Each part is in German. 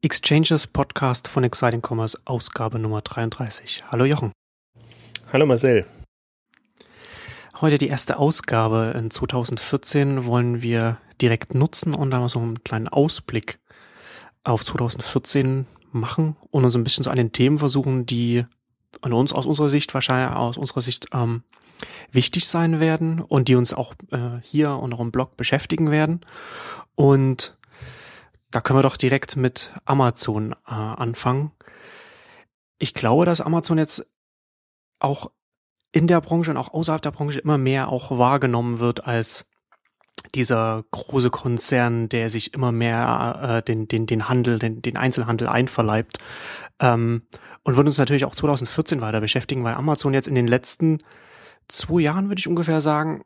Exchanges Podcast von Exciting Commerce, Ausgabe Nummer 33. Hallo Jochen. Hallo Marcel. Heute die erste Ausgabe in 2014 wollen wir direkt nutzen und da mal so einen kleinen Ausblick auf 2014 machen und uns ein bisschen so an den Themen versuchen, die an uns aus unserer Sicht wahrscheinlich aus unserer Sicht ähm, wichtig sein werden und die uns auch äh, hier und auch im Blog beschäftigen werden. Und da können wir doch direkt mit Amazon äh, anfangen. Ich glaube, dass Amazon jetzt auch in der Branche und auch außerhalb der Branche immer mehr auch wahrgenommen wird als dieser große Konzern, der sich immer mehr äh, den, den, den Handel, den, den Einzelhandel einverleibt. Ähm, und wird uns natürlich auch 2014 weiter beschäftigen, weil Amazon jetzt in den letzten zwei Jahren, würde ich ungefähr sagen,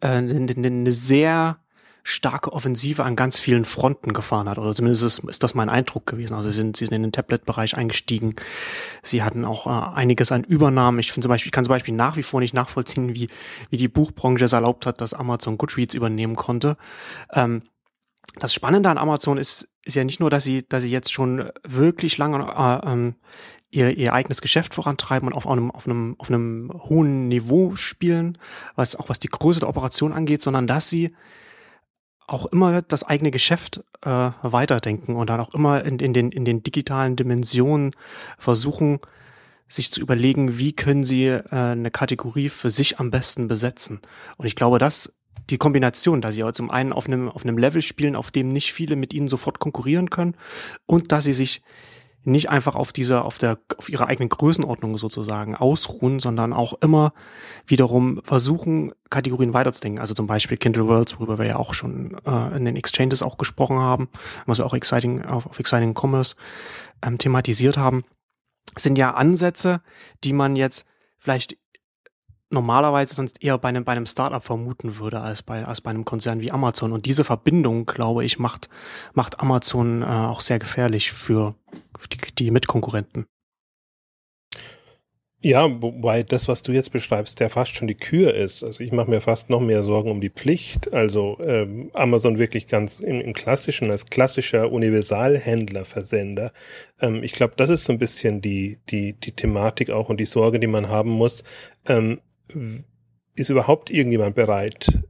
äh, eine, eine sehr starke Offensive an ganz vielen Fronten gefahren hat. Oder zumindest ist, ist das mein Eindruck gewesen. Also sie sind, sie sind in den Tablet-Bereich eingestiegen. Sie hatten auch äh, einiges an Übernahmen. Ich finde zum Beispiel, ich kann zum Beispiel nach wie vor nicht nachvollziehen, wie, wie die Buchbranche es erlaubt hat, dass Amazon Goodreads übernehmen konnte. Ähm, das Spannende an Amazon ist, ist ja nicht nur, dass sie, dass sie jetzt schon wirklich lange äh, ähm, ihr, ihr eigenes Geschäft vorantreiben und auf einem, auf einem, auf einem hohen Niveau spielen, was auch was die Größe der Operation angeht, sondern dass sie auch immer das eigene Geschäft äh, weiterdenken und dann auch immer in, in, den, in den digitalen Dimensionen versuchen, sich zu überlegen, wie können sie äh, eine Kategorie für sich am besten besetzen. Und ich glaube, dass die Kombination, dass sie zum einen auf einem, auf einem Level spielen, auf dem nicht viele mit ihnen sofort konkurrieren können und dass sie sich nicht einfach auf dieser, auf der, auf ihrer eigenen Größenordnung sozusagen ausruhen, sondern auch immer wiederum versuchen, Kategorien weiterzudenken. Also zum Beispiel Kindle Worlds, worüber wir ja auch schon äh, in den Exchanges auch gesprochen haben, was wir auch exciting, auf, auf Exciting Commerce ähm, thematisiert haben, sind ja Ansätze, die man jetzt vielleicht normalerweise sonst eher bei einem, bei einem Startup vermuten würde als bei, als bei einem Konzern wie Amazon. Und diese Verbindung, glaube ich, macht, macht Amazon äh, auch sehr gefährlich für, die, die Mitkonkurrenten. Ja, wobei das, was du jetzt beschreibst, ja fast schon die Kür ist. Also ich mache mir fast noch mehr Sorgen um die Pflicht. Also ähm, Amazon wirklich ganz im, im klassischen, als klassischer Universalhändler, Versender. Ähm, ich glaube, das ist so ein bisschen die, die, die Thematik auch und die Sorge, die man haben muss. Ähm, ist überhaupt irgendjemand bereit,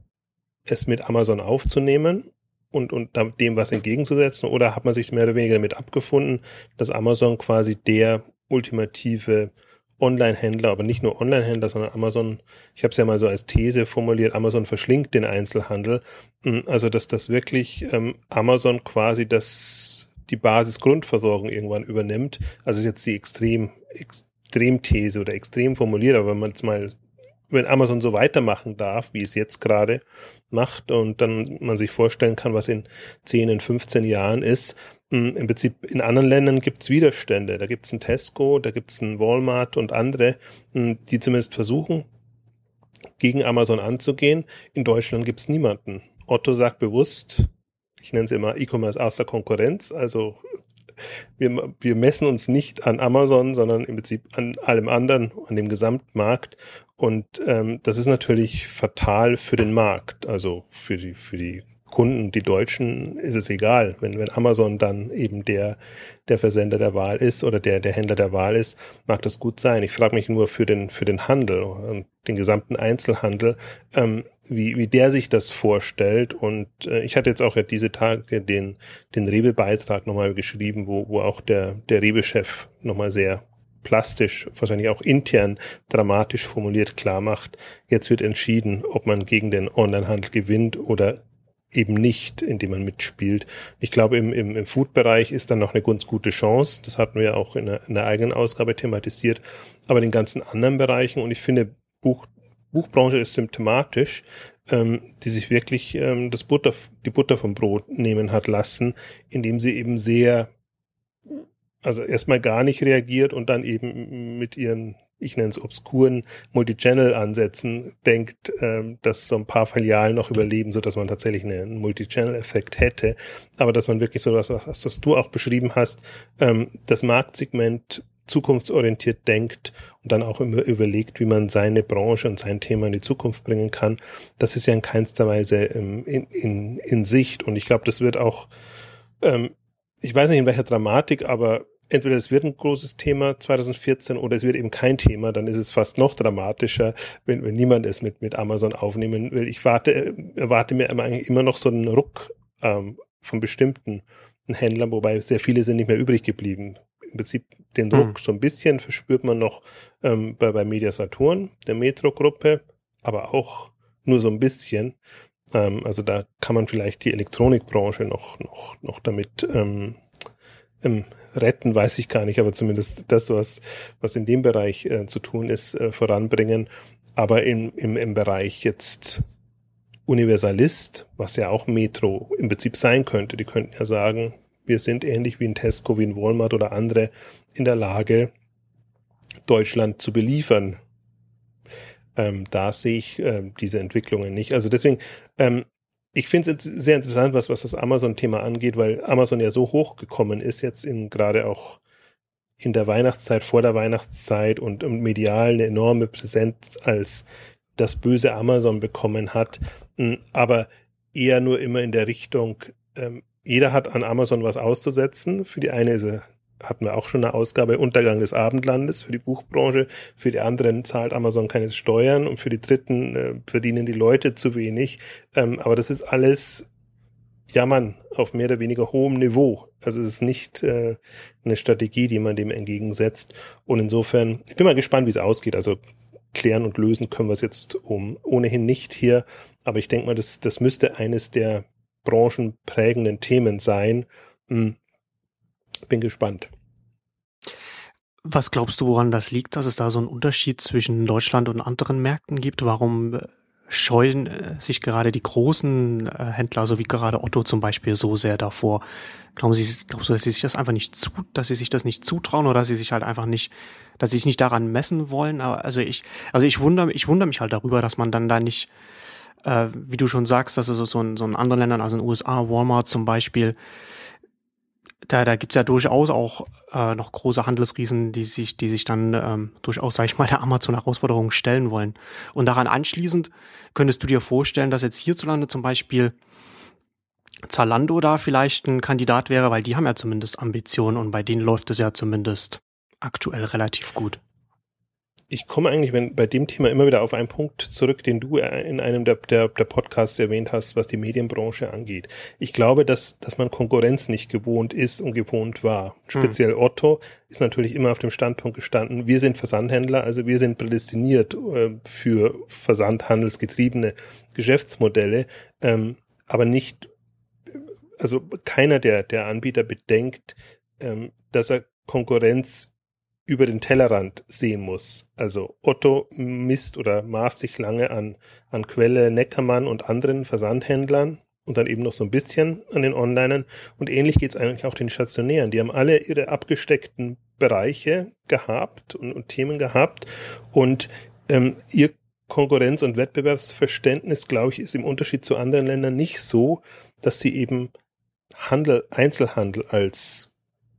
es mit Amazon aufzunehmen und, und dem was entgegenzusetzen? Oder hat man sich mehr oder weniger damit abgefunden, dass Amazon quasi der ultimative Online-Händler, aber nicht nur Online-Händler, sondern Amazon, ich habe es ja mal so als These formuliert, Amazon verschlingt den Einzelhandel. Hm, also dass das wirklich ähm, Amazon quasi das die Basisgrundversorgung irgendwann übernimmt. Also ist jetzt die extrem Extremthese oder extrem formuliert, aber wenn man es mal wenn Amazon so weitermachen darf, wie es jetzt gerade macht und dann man sich vorstellen kann, was in 10, in 15 Jahren ist, hm, im Prinzip in anderen Ländern gibt es Widerstände. Da gibt es ein Tesco, da gibt es ein Walmart und andere, hm, die zumindest versuchen, gegen Amazon anzugehen. In Deutschland gibt es niemanden. Otto sagt bewusst, ich nenne es immer E-Commerce aus der Konkurrenz, also wir, wir messen uns nicht an Amazon, sondern im Prinzip an allem anderen, an dem Gesamtmarkt. Und ähm, das ist natürlich fatal für den Markt, also für die, für die Kunden, die Deutschen, ist es egal, wenn, wenn Amazon dann eben der, der Versender der Wahl ist oder der, der Händler der Wahl ist, mag das gut sein. Ich frage mich nur für den, für den Handel und den gesamten Einzelhandel, ähm, wie, wie der sich das vorstellt. Und äh, ich hatte jetzt auch ja diese Tage den, den Rewe-Beitrag nochmal geschrieben, wo, wo auch der, der Rewe-Chef nochmal sehr plastisch, wahrscheinlich auch intern dramatisch formuliert klar macht, jetzt wird entschieden, ob man gegen den Onlinehandel gewinnt oder eben nicht, indem man mitspielt. Ich glaube, im, im, im Food-Bereich ist dann noch eine ganz gute Chance. Das hatten wir auch in einer, in einer eigenen Ausgabe thematisiert. Aber in den ganzen anderen Bereichen, und ich finde, Buch, Buchbranche ist symptomatisch, ähm, die sich wirklich ähm, das Butter, die Butter vom Brot nehmen hat lassen, indem sie eben sehr also erstmal gar nicht reagiert und dann eben mit ihren, ich nenne es obskuren Multichannel-Ansätzen denkt, ähm, dass so ein paar Filialen noch überleben, so dass man tatsächlich einen Multichannel-Effekt hätte. Aber dass man wirklich so was, was, was du auch beschrieben hast, ähm, das Marktsegment zukunftsorientiert denkt und dann auch immer überlegt, wie man seine Branche und sein Thema in die Zukunft bringen kann. Das ist ja in keinster Weise ähm, in, in, in Sicht. Und ich glaube, das wird auch ähm, ich weiß nicht in welcher Dramatik, aber entweder es wird ein großes Thema 2014 oder es wird eben kein Thema, dann ist es fast noch dramatischer, wenn, wenn niemand es mit, mit Amazon aufnehmen will. Ich warte, erwarte mir immer noch so einen Ruck ähm, von bestimmten Händlern, wobei sehr viele sind nicht mehr übrig geblieben. Im Prinzip den Druck hm. so ein bisschen verspürt man noch ähm, bei, bei Media Saturn, der Metro-Gruppe, aber auch nur so ein bisschen. Ähm, also da kann man vielleicht die Elektronikbranche noch, noch, noch damit ähm, ähm, retten, weiß ich gar nicht, aber zumindest das, was, was in dem Bereich äh, zu tun ist, äh, voranbringen. Aber im, im, im Bereich jetzt Universalist, was ja auch Metro im Prinzip sein könnte, die könnten ja sagen, wir sind ähnlich wie ein Tesco, wie ein Walmart oder andere in der Lage, Deutschland zu beliefern. Ähm, da sehe ich äh, diese Entwicklungen nicht. Also deswegen, ähm, ich finde es sehr interessant, was, was das Amazon-Thema angeht, weil Amazon ja so hochgekommen ist, jetzt in gerade auch in der Weihnachtszeit, vor der Weihnachtszeit und, und medial eine enorme Präsenz als das böse Amazon bekommen hat, hm, aber eher nur immer in der Richtung, ähm, jeder hat an Amazon was auszusetzen. Für die eine ist er hatten wir auch schon eine Ausgabe Untergang des Abendlandes für die Buchbranche. Für die anderen zahlt Amazon keine Steuern und für die dritten äh, verdienen die Leute zu wenig. Ähm, aber das ist alles Jammern auf mehr oder weniger hohem Niveau. Also es ist nicht äh, eine Strategie, die man dem entgegensetzt. Und insofern, ich bin mal gespannt, wie es ausgeht. Also klären und lösen können wir es jetzt um ohnehin nicht hier. Aber ich denke mal, das, das müsste eines der branchenprägenden Themen sein. Hm, bin gespannt. Was glaubst du, woran das liegt, dass es da so einen Unterschied zwischen Deutschland und anderen Märkten gibt? Warum äh, scheuen äh, sich gerade die großen äh, Händler, so wie gerade Otto zum Beispiel, so sehr davor? Glauben Sie, glaubst du, dass sie sich das einfach nicht zu, dass sie sich das nicht zutrauen oder dass sie sich halt einfach nicht, dass sie sich nicht daran messen wollen? Aber also ich, also ich wundere, ich wundere mich halt darüber, dass man dann da nicht, äh, wie du schon sagst, dass es so in, so in anderen Ländern, also in den USA, Walmart zum Beispiel, da, da gibt's ja durchaus auch äh, noch große Handelsriesen, die sich, die sich dann ähm, durchaus, sag ich mal, der Amazon-Herausforderung stellen wollen. Und daran anschließend könntest du dir vorstellen, dass jetzt hierzulande zum Beispiel Zalando da vielleicht ein Kandidat wäre, weil die haben ja zumindest Ambitionen und bei denen läuft es ja zumindest aktuell relativ gut ich komme eigentlich wenn, bei dem Thema immer wieder auf einen Punkt zurück, den du in einem der, der, der Podcasts erwähnt hast, was die Medienbranche angeht. Ich glaube, dass, dass man Konkurrenz nicht gewohnt ist und gewohnt war. Hm. Speziell hm. Otto ist natürlich immer auf dem Standpunkt gestanden, wir sind Versandhändler, also wir sind prädestiniert äh, für versandhandelsgetriebene Geschäftsmodelle, ähm, aber nicht, also keiner der, der Anbieter bedenkt, ähm, dass er Konkurrenz über den Tellerrand sehen muss. Also Otto misst oder maßt sich lange an, an Quelle, Neckermann und anderen Versandhändlern und dann eben noch so ein bisschen an den Onlinern. Und ähnlich geht's eigentlich auch den Stationären. Die haben alle ihre abgesteckten Bereiche gehabt und, und Themen gehabt. Und ähm, ihr Konkurrenz- und Wettbewerbsverständnis, glaube ich, ist im Unterschied zu anderen Ländern nicht so, dass sie eben Handel, Einzelhandel als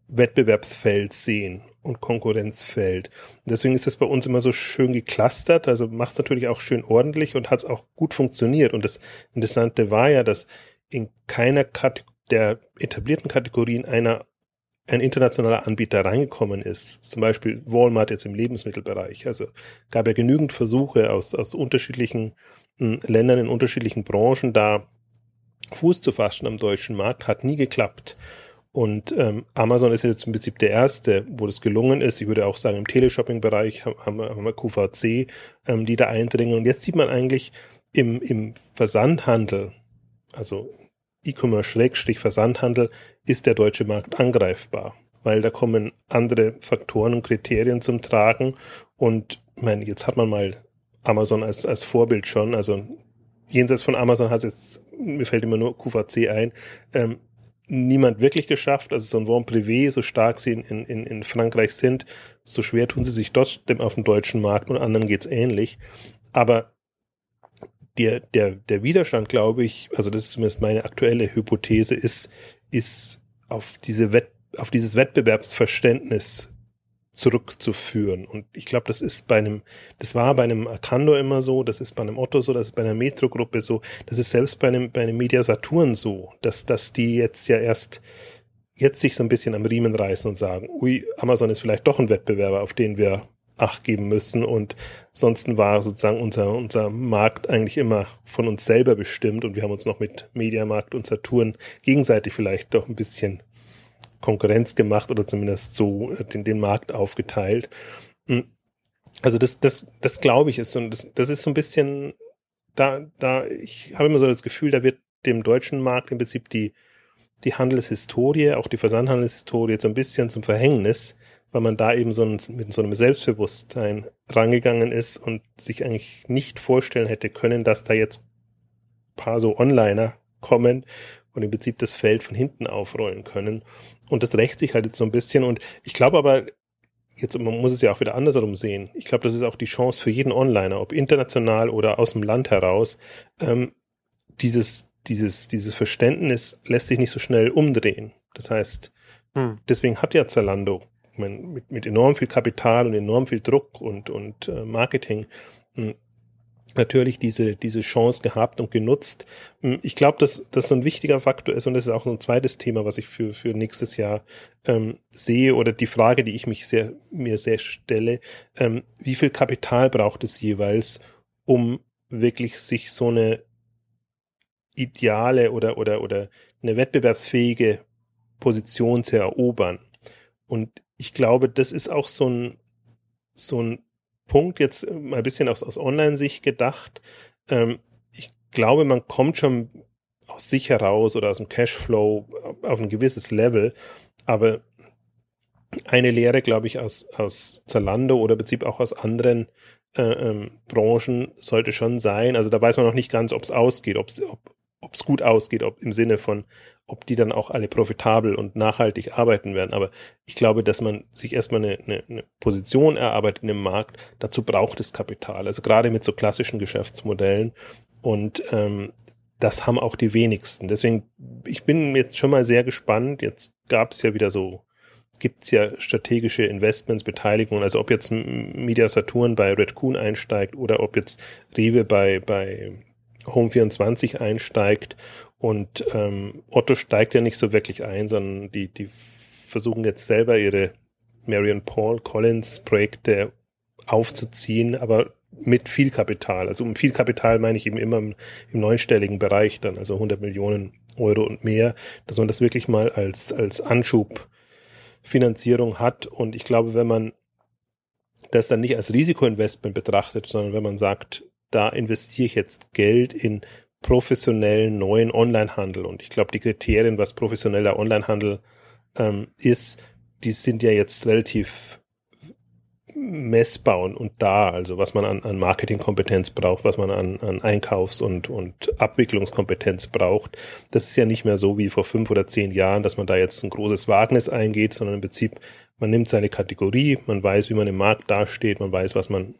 Wettbewerbsfeld sehen und Konkurrenzfeld. Und deswegen ist das bei uns immer so schön geklustert, also macht es natürlich auch schön ordentlich und hat es auch gut funktioniert. Und das Interessante war ja, dass in keiner Kate der etablierten Kategorien einer ein internationaler Anbieter reingekommen ist, zum Beispiel Walmart jetzt im Lebensmittelbereich. Also gab ja genügend Versuche aus, aus unterschiedlichen hm, Ländern in unterschiedlichen Branchen da Fuß zu fassen am deutschen Markt, hat nie geklappt. Und ähm, Amazon ist jetzt im Prinzip der erste, wo das gelungen ist. Ich würde auch sagen, im Teleshopping-Bereich haben, haben wir QVC, ähm, die da eindringen. Und jetzt sieht man eigentlich im, im Versandhandel, also E-Commerce-Versandhandel, ist der deutsche Markt angreifbar, weil da kommen andere Faktoren und Kriterien zum Tragen. Und ich meine, jetzt hat man mal Amazon als, als Vorbild schon, also jenseits von Amazon hat es jetzt, mir fällt immer nur QVC ein, ähm, niemand wirklich geschafft. Also so ein Vent Privé, so stark sie in, in, in Frankreich sind, so schwer tun sie sich trotzdem auf dem deutschen Markt und anderen geht's ähnlich. Aber der, der, der Widerstand, glaube ich, also das ist zumindest meine aktuelle Hypothese, ist, ist auf diese Wett, auf dieses Wettbewerbsverständnis zurückzuführen. Und ich glaube, das ist bei einem, das war bei einem Arcando immer so, das ist bei einem Otto so, das ist bei einer Metro-Gruppe so, das ist selbst bei einem, bei einem Media Saturn so, dass, dass die jetzt ja erst jetzt sich so ein bisschen am Riemen reißen und sagen, ui, Amazon ist vielleicht doch ein Wettbewerber, auf den wir Acht geben müssen. Und sonst war sozusagen unser, unser Markt eigentlich immer von uns selber bestimmt und wir haben uns noch mit Mediamarkt und Saturn gegenseitig vielleicht doch ein bisschen Konkurrenz gemacht oder zumindest so den, den Markt aufgeteilt. Hm. Also das, das, das glaube ich ist und das, das ist so ein bisschen da, da, ich habe immer so das Gefühl, da wird dem deutschen Markt im Prinzip die, die Handelshistorie, auch die Versandhandelshistorie so ein bisschen zum Verhängnis, weil man da eben so ein, mit so einem Selbstbewusstsein rangegangen ist und sich eigentlich nicht vorstellen hätte können, dass da jetzt paar so Onliner kommen und im Prinzip das Feld von hinten aufrollen können. Und das rächt sich halt jetzt so ein bisschen. Und ich glaube aber, jetzt man muss es ja auch wieder andersrum sehen. Ich glaube, das ist auch die Chance für jeden Onliner, ob international oder aus dem Land heraus. Ähm, dieses, dieses, dieses Verständnis lässt sich nicht so schnell umdrehen. Das heißt, hm. deswegen hat ja Zalando mit, mit enorm viel Kapital und enorm viel Druck und, und äh, Marketing hm, natürlich diese, diese Chance gehabt und genutzt. Hm, ich glaube, dass das so ein wichtiger Faktor ist und das ist auch ein zweites Thema, was ich für, für nächstes Jahr ähm, sehe oder die Frage, die ich mich sehr, mir sehr stelle, ähm, wie viel Kapital braucht es jeweils, um wirklich sich so eine ideale oder, oder, oder eine wettbewerbsfähige Position zu erobern. Und ich glaube, das ist auch so ein, so ein Punkt jetzt mal ein bisschen aus, aus Online-Sicht gedacht. Ähm, ich glaube, man kommt schon aus sich heraus oder aus dem Cashflow auf ein gewisses Level. Aber eine Lehre, glaube ich, aus, aus Zalando oder Prinzip auch aus anderen äh, ähm, Branchen sollte schon sein. Also da weiß man noch nicht ganz, ob es ausgeht, ob es gut ausgeht, ob im Sinne von ob die dann auch alle profitabel und nachhaltig arbeiten werden. Aber ich glaube, dass man sich erstmal eine, eine, eine Position erarbeitet in dem Markt, dazu braucht es Kapital. Also gerade mit so klassischen Geschäftsmodellen. Und ähm, das haben auch die wenigsten. Deswegen, ich bin jetzt schon mal sehr gespannt. Jetzt gab es ja wieder so, gibt es ja strategische Investments, Beteiligungen. Also ob jetzt Media Saturn bei Redcoon einsteigt oder ob jetzt Rewe bei, bei Home24 einsteigt und ähm, Otto steigt ja nicht so wirklich ein, sondern die, die versuchen jetzt selber ihre Marion Paul Collins Projekte aufzuziehen, aber mit viel Kapital. Also um viel Kapital meine ich eben immer im, im neunstelligen Bereich dann, also 100 Millionen Euro und mehr, dass man das wirklich mal als, als Anschubfinanzierung hat. Und ich glaube, wenn man das dann nicht als Risikoinvestment betrachtet, sondern wenn man sagt, da investiere ich jetzt Geld in professionellen neuen Onlinehandel. Und ich glaube, die Kriterien, was professioneller Onlinehandel ähm, ist, die sind ja jetzt relativ messbar und da, also was man an, an Marketingkompetenz braucht, was man an, an Einkaufs- und, und Abwicklungskompetenz braucht. Das ist ja nicht mehr so wie vor fünf oder zehn Jahren, dass man da jetzt ein großes Wagnis eingeht, sondern im Prinzip, man nimmt seine Kategorie, man weiß, wie man im Markt dasteht, man weiß, was man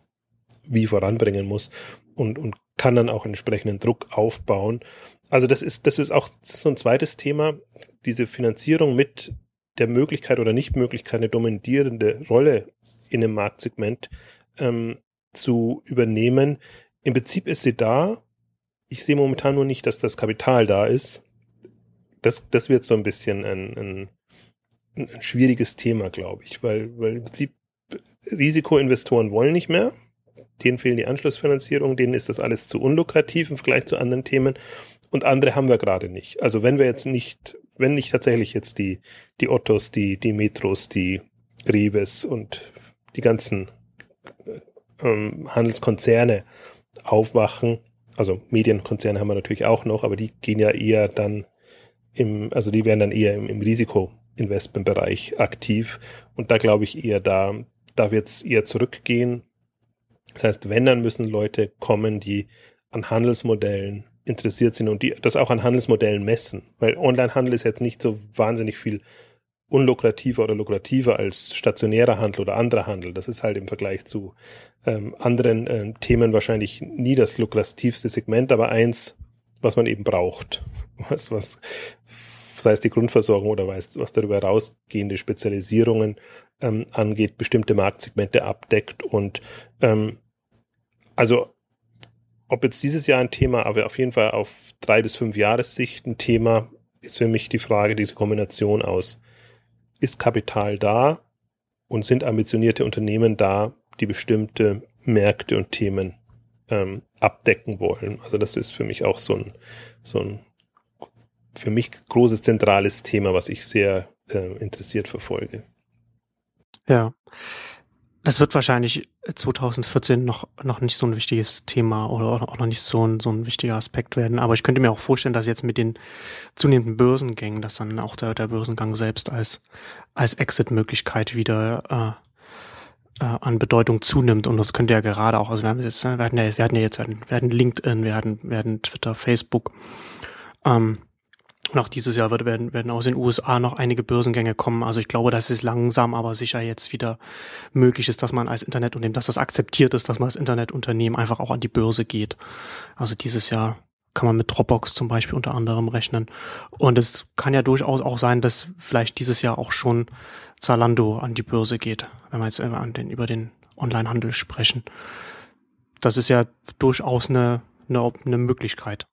wie voranbringen muss und, und kann dann auch entsprechenden Druck aufbauen. Also das ist, das ist auch so ein zweites Thema, diese Finanzierung mit der Möglichkeit oder Nichtmöglichkeit, eine dominierende Rolle in einem Marktsegment ähm, zu übernehmen. Im Prinzip ist sie da. Ich sehe momentan nur nicht, dass das Kapital da ist. Das, das wird so ein bisschen ein, ein, ein schwieriges Thema, glaube ich, weil, weil im Prinzip Risikoinvestoren wollen nicht mehr denen fehlen die Anschlussfinanzierung, denen ist das alles zu unlukrativ im Vergleich zu anderen Themen und andere haben wir gerade nicht. Also wenn wir jetzt nicht, wenn nicht tatsächlich jetzt die, die Ottos, die, die Metros, die Reves und die ganzen ähm, Handelskonzerne aufwachen, also Medienkonzerne haben wir natürlich auch noch, aber die gehen ja eher dann im, also die werden dann eher im, im Risikoinvestmentbereich aktiv und da glaube ich eher da, da wird es eher zurückgehen das heißt, wenn, dann müssen Leute kommen, die an Handelsmodellen interessiert sind und die das auch an Handelsmodellen messen. Weil Onlinehandel ist jetzt nicht so wahnsinnig viel unlukrativer oder lukrativer als stationärer Handel oder anderer Handel. Das ist halt im Vergleich zu ähm, anderen äh, Themen wahrscheinlich nie das lukrativste Segment, aber eins, was man eben braucht. Was, was, sei es die Grundversorgung oder was, was darüber herausgehende Spezialisierungen ähm, angeht, bestimmte Marktsegmente abdeckt und ähm, also ob jetzt dieses Jahr ein Thema, aber auf jeden Fall auf drei bis fünf Jahressicht ein Thema, ist für mich die Frage, diese Kombination aus ist Kapital da und sind ambitionierte Unternehmen da, die bestimmte Märkte und Themen ähm, abdecken wollen. Also das ist für mich auch so ein, so ein für mich großes zentrales Thema, was ich sehr äh, interessiert verfolge. Ja. Das wird wahrscheinlich 2014 noch, noch nicht so ein wichtiges Thema oder auch noch nicht so ein, so ein wichtiger Aspekt werden. Aber ich könnte mir auch vorstellen, dass jetzt mit den zunehmenden Börsengängen, dass dann auch der, der Börsengang selbst als, als Exit-Möglichkeit wieder äh, äh, an Bedeutung zunimmt. Und das könnte ja gerade auch, also wir haben jetzt, ne, wir hatten ja, wir hatten ja jetzt, wir werden LinkedIn, wir hatten, wir hatten Twitter, Facebook. Ähm, und auch dieses Jahr werden, werden aus den USA noch einige Börsengänge kommen. Also ich glaube, dass es langsam aber sicher jetzt wieder möglich ist, dass man als Internetunternehmen, dass das akzeptiert ist, dass man als Internetunternehmen einfach auch an die Börse geht. Also dieses Jahr kann man mit Dropbox zum Beispiel unter anderem rechnen. Und es kann ja durchaus auch sein, dass vielleicht dieses Jahr auch schon Zalando an die Börse geht, wenn wir jetzt den, über den Onlinehandel sprechen. Das ist ja durchaus eine, eine, eine Möglichkeit.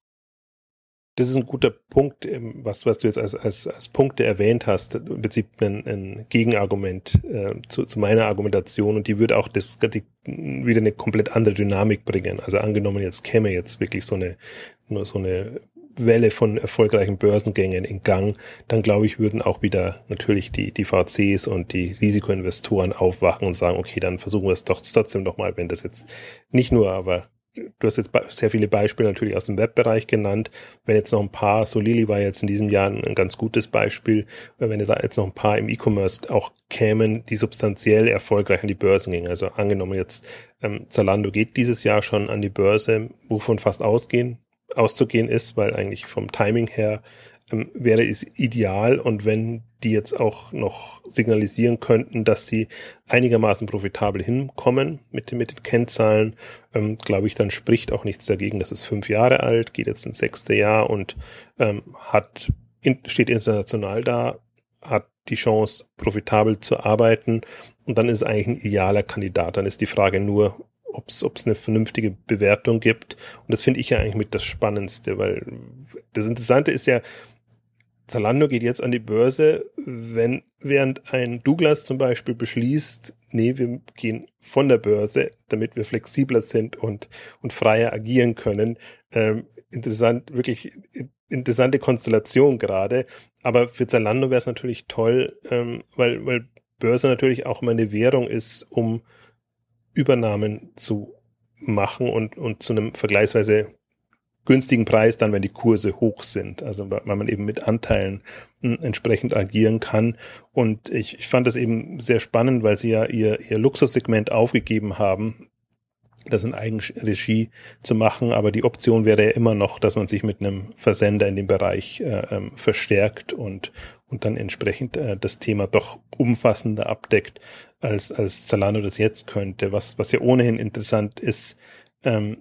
Das ist ein guter Punkt, ähm, was, was du jetzt als, als, als Punkte erwähnt hast, im Prinzip ein, ein Gegenargument äh, zu, zu meiner Argumentation und die würde auch das die, wieder eine komplett andere Dynamik bringen. Also angenommen, jetzt käme jetzt wirklich so eine, nur so eine Welle von erfolgreichen Börsengängen in Gang, dann glaube ich, würden auch wieder natürlich die, die VCs und die Risikoinvestoren aufwachen und sagen, okay, dann versuchen wir es doch trotzdem nochmal, wenn das jetzt nicht nur aber du hast jetzt sehr viele Beispiele natürlich aus dem Webbereich genannt. Wenn jetzt noch ein paar, so Lili war jetzt in diesem Jahr ein ganz gutes Beispiel, wenn da jetzt noch ein paar im E-Commerce auch kämen, die substanziell erfolgreich an die Börsen gingen. Also angenommen jetzt ähm, Zalando geht dieses Jahr schon an die Börse, wovon fast ausgehen, auszugehen ist, weil eigentlich vom Timing her ähm, wäre es ideal und wenn die jetzt auch noch signalisieren könnten, dass sie einigermaßen profitabel hinkommen mit, mit den Kennzahlen, ähm, glaube ich, dann spricht auch nichts dagegen. Das ist fünf Jahre alt, geht jetzt ins sechste Jahr und ähm, hat in, steht international da, hat die Chance, profitabel zu arbeiten und dann ist es eigentlich ein idealer Kandidat. Dann ist die Frage nur, ob es eine vernünftige Bewertung gibt. Und das finde ich ja eigentlich mit das Spannendste, weil das Interessante ist ja, Zalando geht jetzt an die Börse, wenn während ein Douglas zum Beispiel beschließt, nee, wir gehen von der Börse, damit wir flexibler sind und, und freier agieren können. Ähm, interessant, wirklich interessante Konstellation gerade. Aber für Zalando wäre es natürlich toll, ähm, weil, weil Börse natürlich auch immer eine Währung ist, um Übernahmen zu machen und, und zu einem vergleichsweise günstigen Preis dann, wenn die Kurse hoch sind. Also weil man eben mit Anteilen hm, entsprechend agieren kann. Und ich, ich fand das eben sehr spannend, weil sie ja ihr, ihr Luxussegment aufgegeben haben, das in Eigenregie zu machen. Aber die Option wäre ja immer noch, dass man sich mit einem Versender in dem Bereich äh, ähm, verstärkt und, und dann entsprechend äh, das Thema doch umfassender abdeckt, als, als Zalando das jetzt könnte. Was, was ja ohnehin interessant ist, ähm,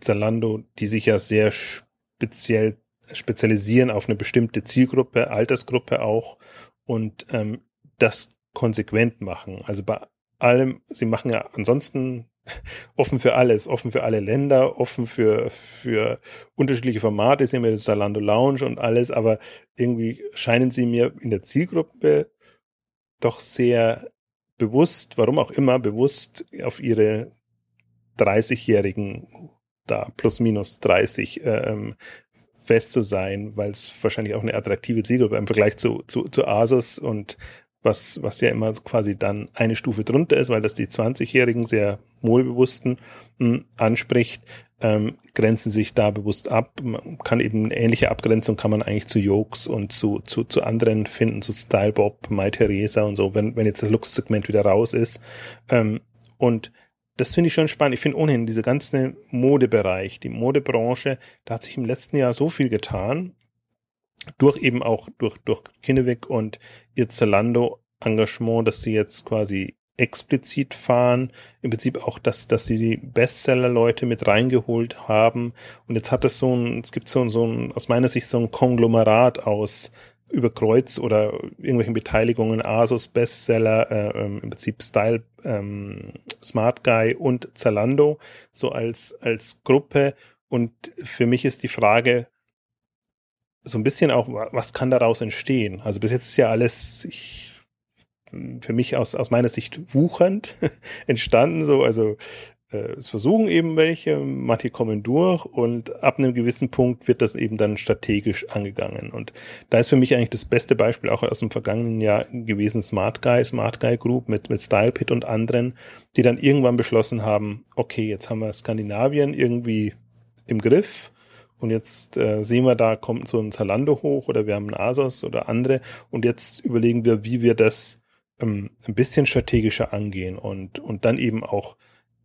Zalando, die sich ja sehr speziell spezialisieren auf eine bestimmte Zielgruppe, Altersgruppe auch und ähm, das konsequent machen. Also bei allem, sie machen ja ansonsten offen für alles, offen für alle Länder, offen für, für unterschiedliche Formate, sie haben ja Zalando Lounge und alles, aber irgendwie scheinen sie mir in der Zielgruppe doch sehr bewusst, warum auch immer, bewusst auf ihre 30-jährigen da plus minus 30 ähm, fest zu sein, weil es wahrscheinlich auch eine attraktive Zielgruppe im Vergleich zu, zu, zu Asus und was, was ja immer quasi dann eine Stufe drunter ist, weil das die 20-Jährigen sehr wohlbewussten mh, hm, anspricht, ähm, grenzen sich da bewusst ab. Man kann eben eine ähnliche Abgrenzung kann man eigentlich zu Jokes und zu, zu, zu anderen finden, zu Stylebob, My Theresa und so, wenn, wenn jetzt das Luxussegment wieder raus ist. Ähm, und das finde ich schon spannend. Ich finde ohnehin dieser ganze Modebereich, die Modebranche, da hat sich im letzten Jahr so viel getan. Durch eben auch durch, durch Kinneweg und ihr Zalando Engagement, dass sie jetzt quasi explizit fahren. Im Prinzip auch, dass, dass sie die Bestseller-Leute mit reingeholt haben. Und jetzt hat es so ein, es gibt so, so ein, aus meiner Sicht so ein Konglomerat aus über Kreuz oder irgendwelchen Beteiligungen, Asus, Bestseller, äh, ähm, im Prinzip Style, ähm, Smart Guy und Zalando, so als, als Gruppe. Und für mich ist die Frage so ein bisschen auch, was kann daraus entstehen? Also bis jetzt ist ja alles, ich für mich aus, aus meiner Sicht wuchernd entstanden, so, also es versuchen eben welche, manche kommen durch und ab einem gewissen Punkt wird das eben dann strategisch angegangen. Und da ist für mich eigentlich das beste Beispiel auch aus dem vergangenen Jahr gewesen Smart Guy, Smart Guy Group mit, mit StylePit und anderen, die dann irgendwann beschlossen haben, okay, jetzt haben wir Skandinavien irgendwie im Griff. Und jetzt äh, sehen wir, da kommt so ein Zalando hoch oder wir haben einen Asos oder andere. Und jetzt überlegen wir, wie wir das ähm, ein bisschen strategischer angehen und, und dann eben auch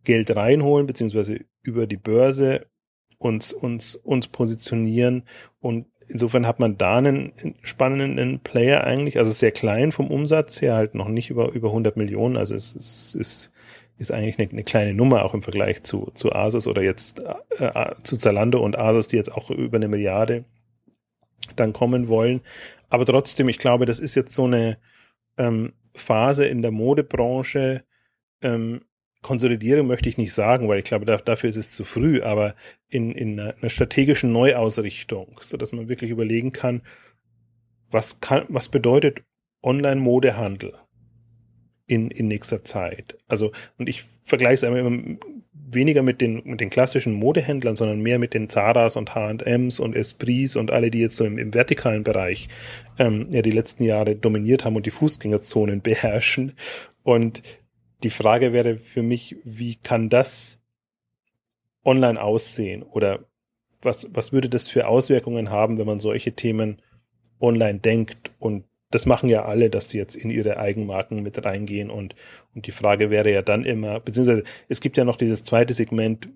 Geld reinholen, beziehungsweise über die Börse uns, uns, uns positionieren. Und insofern hat man da einen spannenden Player eigentlich, also sehr klein vom Umsatz her, halt noch nicht über, über 100 Millionen. Also es, es ist, ist eigentlich eine, eine kleine Nummer auch im Vergleich zu, zu Asus oder jetzt äh, äh, zu Zalando und Asus, die jetzt auch über eine Milliarde dann kommen wollen. Aber trotzdem, ich glaube, das ist jetzt so eine ähm, Phase in der Modebranche, ähm, Konsolidierung möchte ich nicht sagen, weil ich glaube, da, dafür ist es zu früh, aber in, in einer, strategischen Neuausrichtung, so dass man wirklich überlegen kann, was kann, was bedeutet Online-Modehandel in, in nächster Zeit? Also, und ich vergleiche es einmal weniger mit den, mit den klassischen Modehändlern, sondern mehr mit den Zaras und H&Ms und Esprits und alle, die jetzt so im, im vertikalen Bereich ähm, ja die letzten Jahre dominiert haben und die Fußgängerzonen beherrschen. Und die Frage wäre für mich, wie kann das online aussehen? Oder was, was würde das für Auswirkungen haben, wenn man solche Themen online denkt? Und das machen ja alle, dass sie jetzt in ihre Eigenmarken mit reingehen. Und, und die Frage wäre ja dann immer, beziehungsweise es gibt ja noch dieses zweite Segment,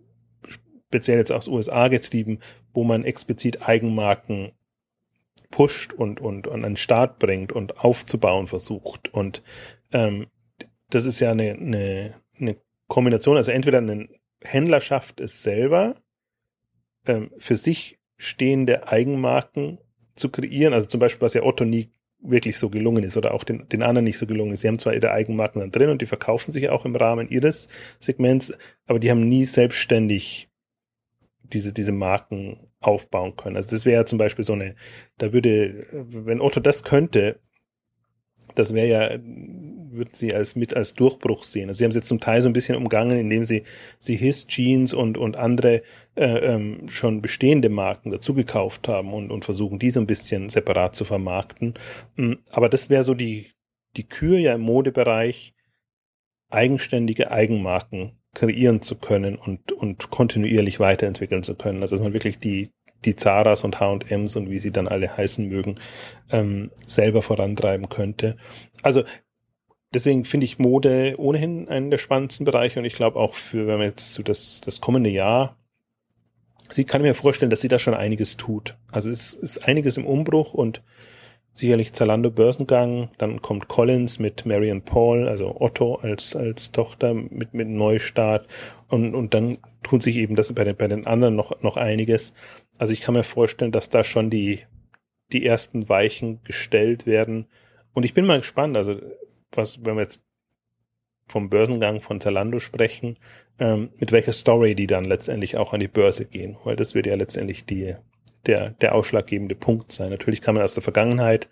speziell jetzt aus USA getrieben, wo man explizit Eigenmarken pusht und, und an den Start bringt und aufzubauen versucht. Und ähm, das ist ja eine, eine, eine Kombination, also entweder ein Händler schafft es selber, ähm, für sich stehende Eigenmarken zu kreieren, also zum Beispiel, was ja Otto nie wirklich so gelungen ist oder auch den, den anderen nicht so gelungen ist. Sie haben zwar ihre Eigenmarken dann drin und die verkaufen sich auch im Rahmen ihres Segments, aber die haben nie selbstständig diese, diese Marken aufbauen können. Also das wäre ja zum Beispiel so eine, da würde, wenn Otto das könnte, das wäre ja, würden sie als mit als Durchbruch sehen. Also sie haben es jetzt zum Teil so ein bisschen umgangen, indem sie sie His Jeans und und andere äh, ähm, schon bestehende Marken dazu gekauft haben und und versuchen die so ein bisschen separat zu vermarkten. Mm, aber das wäre so die die Kür ja im Modebereich eigenständige Eigenmarken kreieren zu können und und kontinuierlich weiterentwickeln zu können. Also dass man wirklich die die Zaras und H&Ms und wie sie dann alle heißen mögen, ähm, selber vorantreiben könnte. Also deswegen finde ich Mode ohnehin einen der spannendsten Bereiche und ich glaube auch für, wenn man jetzt so das, das kommende Jahr sie kann mir vorstellen, dass sie da schon einiges tut. Also es ist einiges im Umbruch und sicherlich Zalando Börsengang, dann kommt Collins mit Marion Paul, also Otto als, als Tochter mit, mit Neustart und, und dann tut sich eben das bei den, bei den anderen noch, noch einiges. Also ich kann mir vorstellen, dass da schon die, die ersten Weichen gestellt werden. Und ich bin mal gespannt, also was, wenn wir jetzt vom Börsengang von Zalando sprechen, ähm, mit welcher Story die dann letztendlich auch an die Börse gehen, weil das wird ja letztendlich die, der, der ausschlaggebende Punkt sein. Natürlich kann man aus der Vergangenheit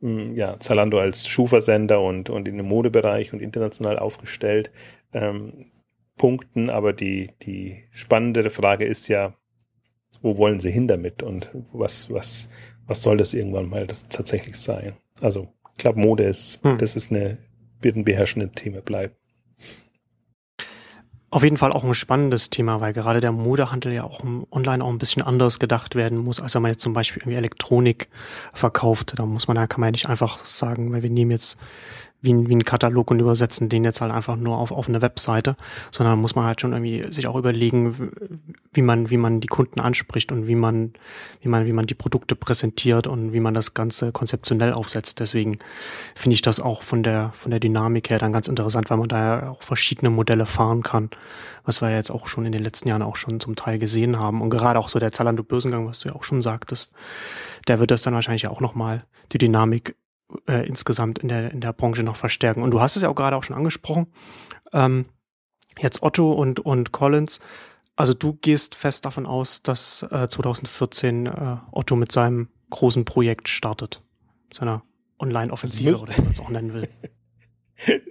mh, hm, ja, Zalando als Schuhversender und, und in dem Modebereich und international aufgestellt ähm, punkten, aber die, die spannendere Frage ist ja, wo wollen sie hin damit und was, was, was soll das irgendwann mal tatsächlich sein? Also, glaube, Mode ist, hm. das ist eine, wird ein beherrschendes Thema bleiben. Auf jeden Fall auch ein spannendes Thema, weil gerade der Modehandel ja auch online auch ein bisschen anders gedacht werden muss, als wenn man jetzt zum Beispiel irgendwie Elektronik verkauft. Da muss man, da kann man ja nicht einfach sagen, weil wir nehmen jetzt wie, wie ein Katalog und übersetzen den jetzt halt einfach nur auf, auf eine Webseite, sondern muss man halt schon irgendwie sich auch überlegen, wie man, wie man die Kunden anspricht und wie man, wie man, wie man die Produkte präsentiert und wie man das Ganze konzeptionell aufsetzt. Deswegen finde ich das auch von der, von der Dynamik her dann ganz interessant, weil man da ja auch verschiedene Modelle fahren kann, was wir ja jetzt auch schon in den letzten Jahren auch schon zum Teil gesehen haben. Und gerade auch so der Zalando Börsengang, was du ja auch schon sagtest, der wird das dann wahrscheinlich auch nochmal die Dynamik äh, insgesamt in der, in der Branche noch verstärken. Und du hast es ja auch gerade auch schon angesprochen. Ähm, jetzt Otto und, und Collins. Also du gehst fest davon aus, dass äh, 2014 äh, Otto mit seinem großen Projekt startet. Seiner Online-Offensive oder wie man es auch nennen will.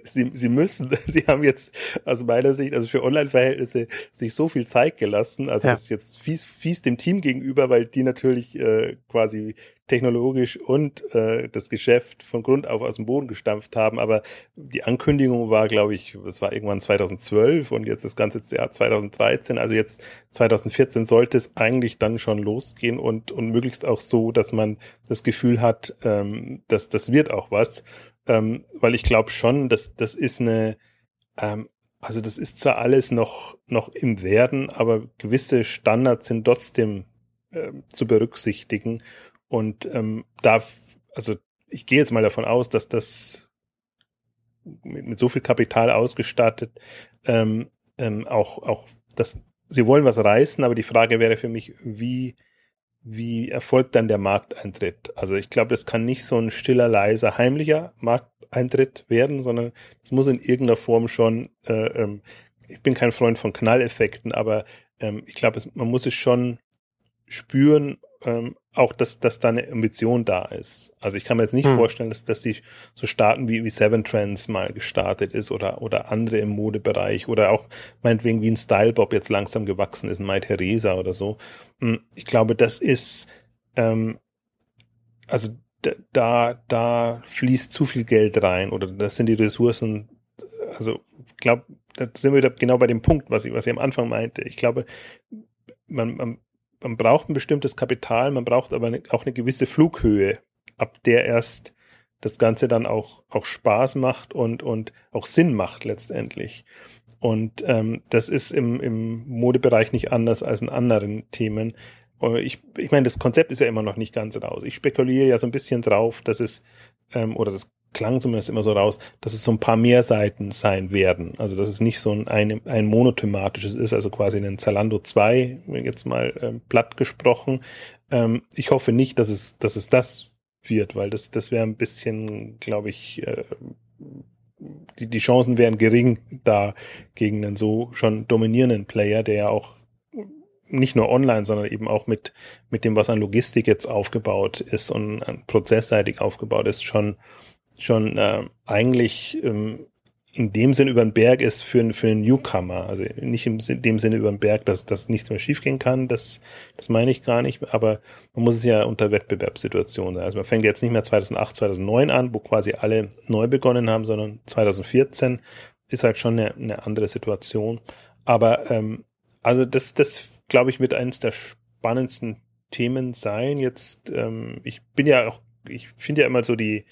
sie, sie müssen, sie haben jetzt aus meiner Sicht, also für Online-Verhältnisse, sich so viel Zeit gelassen. Also ja. das ist jetzt fies, fies dem Team gegenüber, weil die natürlich äh, quasi technologisch und äh, das Geschäft von Grund auf aus dem Boden gestampft haben. Aber die Ankündigung war, glaube ich, es war irgendwann 2012 und jetzt das ganze Jahr 2013. Also jetzt 2014 sollte es eigentlich dann schon losgehen und, und möglichst auch so, dass man das Gefühl hat, ähm, dass das wird auch was ähm, weil ich glaube schon, dass das ist eine, ähm, also das ist zwar alles noch, noch im Werden, aber gewisse Standards sind trotzdem äh, zu berücksichtigen. Und ähm, da, also ich gehe jetzt mal davon aus, dass das mit, mit so viel Kapital ausgestattet ähm, ähm, auch, auch das, sie wollen was reißen, aber die Frage wäre für mich, wie wie erfolgt dann der Markteintritt? Also ich glaube, das kann nicht so ein stiller, leiser, heimlicher Markteintritt werden, sondern es muss in irgendeiner Form schon, äh, ähm, ich bin kein Freund von Knalleffekten, aber ähm, ich glaube, man muss es schon spüren, ähm, auch, dass, dass da eine Ambition da ist. Also ich kann mir jetzt nicht hm. vorstellen, dass, dass sie so starten wie, wie Seven Trends mal gestartet ist oder, oder andere im Modebereich oder auch meinetwegen wie ein Stylebob jetzt langsam gewachsen ist, Mai Theresa oder so. Hm, ich glaube, das ist, ähm, also da, da fließt zu viel Geld rein oder das sind die Ressourcen, also ich glaube, da sind wir wieder genau bei dem Punkt, was ich, was ich am Anfang meinte. Ich glaube, man, man man braucht ein bestimmtes Kapital, man braucht aber auch eine gewisse Flughöhe, ab der erst das Ganze dann auch, auch Spaß macht und, und auch Sinn macht letztendlich. Und ähm, das ist im, im Modebereich nicht anders als in anderen Themen. Ich, ich meine, das Konzept ist ja immer noch nicht ganz raus. Ich spekuliere ja so ein bisschen drauf, dass es, ähm, oder das klang zumindest immer so raus, dass es so ein paar mehr Seiten sein werden. Also dass es nicht so ein, ein, ein monothematisches ist, also quasi ein Zalando 2, jetzt mal ähm, platt gesprochen. Ähm, ich hoffe nicht, dass es, dass es das wird, weil das, das wäre ein bisschen, glaube ich, äh, die, die Chancen wären gering da gegen einen so schon dominierenden Player, der ja auch nicht nur online, sondern eben auch mit, mit dem, was an Logistik jetzt aufgebaut ist und prozessseitig aufgebaut ist, schon schon äh, eigentlich ähm, in dem Sinn über den Berg ist für, für einen Newcomer. Also nicht in dem Sinne über den Berg, dass, dass nichts mehr schiefgehen kann, das, das meine ich gar nicht, aber man muss es ja unter Wettbewerbssituationen sein. Also man fängt jetzt nicht mehr 2008, 2009 an, wo quasi alle neu begonnen haben, sondern 2014 ist halt schon eine, eine andere Situation. Aber ähm, also das, das glaube ich, wird eines der spannendsten Themen sein. Jetzt, ähm, ich bin ja auch, ich finde ja immer so die,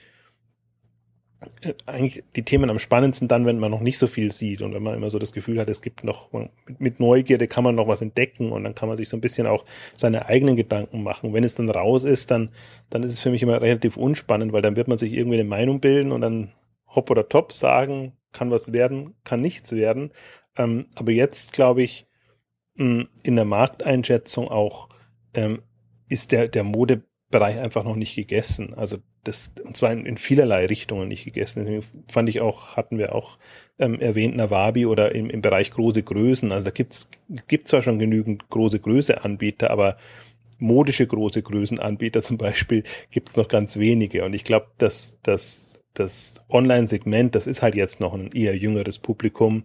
eigentlich die Themen am spannendsten dann, wenn man noch nicht so viel sieht und wenn man immer so das Gefühl hat, es gibt noch, mit Neugierde kann man noch was entdecken und dann kann man sich so ein bisschen auch seine eigenen Gedanken machen. Wenn es dann raus ist, dann, dann ist es für mich immer relativ unspannend, weil dann wird man sich irgendwie eine Meinung bilden und dann hopp oder top sagen, kann was werden, kann nichts werden. Ähm, aber jetzt glaube ich, in der Markteinschätzung auch, ähm, ist der, der Modebereich einfach noch nicht gegessen. Also das, und zwar in, in vielerlei Richtungen nicht gegessen. Deswegen fand ich auch, hatten wir auch ähm, erwähnt, Nawabi oder im, im Bereich große Größen. Also da gibt's gibt zwar schon genügend große Größe-Anbieter, aber modische große Größenanbieter zum Beispiel gibt's noch ganz wenige. Und ich glaube, dass dass das Online-Segment, das ist halt jetzt noch ein eher jüngeres Publikum.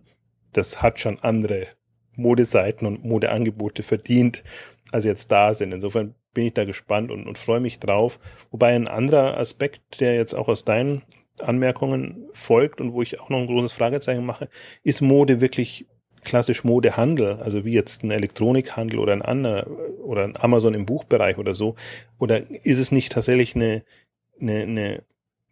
Das hat schon andere Modeseiten und Modeangebote verdient, als jetzt da sind. Insofern bin ich da gespannt und, und freue mich drauf. Wobei ein anderer Aspekt, der jetzt auch aus deinen Anmerkungen folgt und wo ich auch noch ein großes Fragezeichen mache, ist Mode wirklich klassisch Modehandel, also wie jetzt ein Elektronikhandel oder ein anderer oder ein Amazon im Buchbereich oder so, oder ist es nicht tatsächlich eine, eine, eine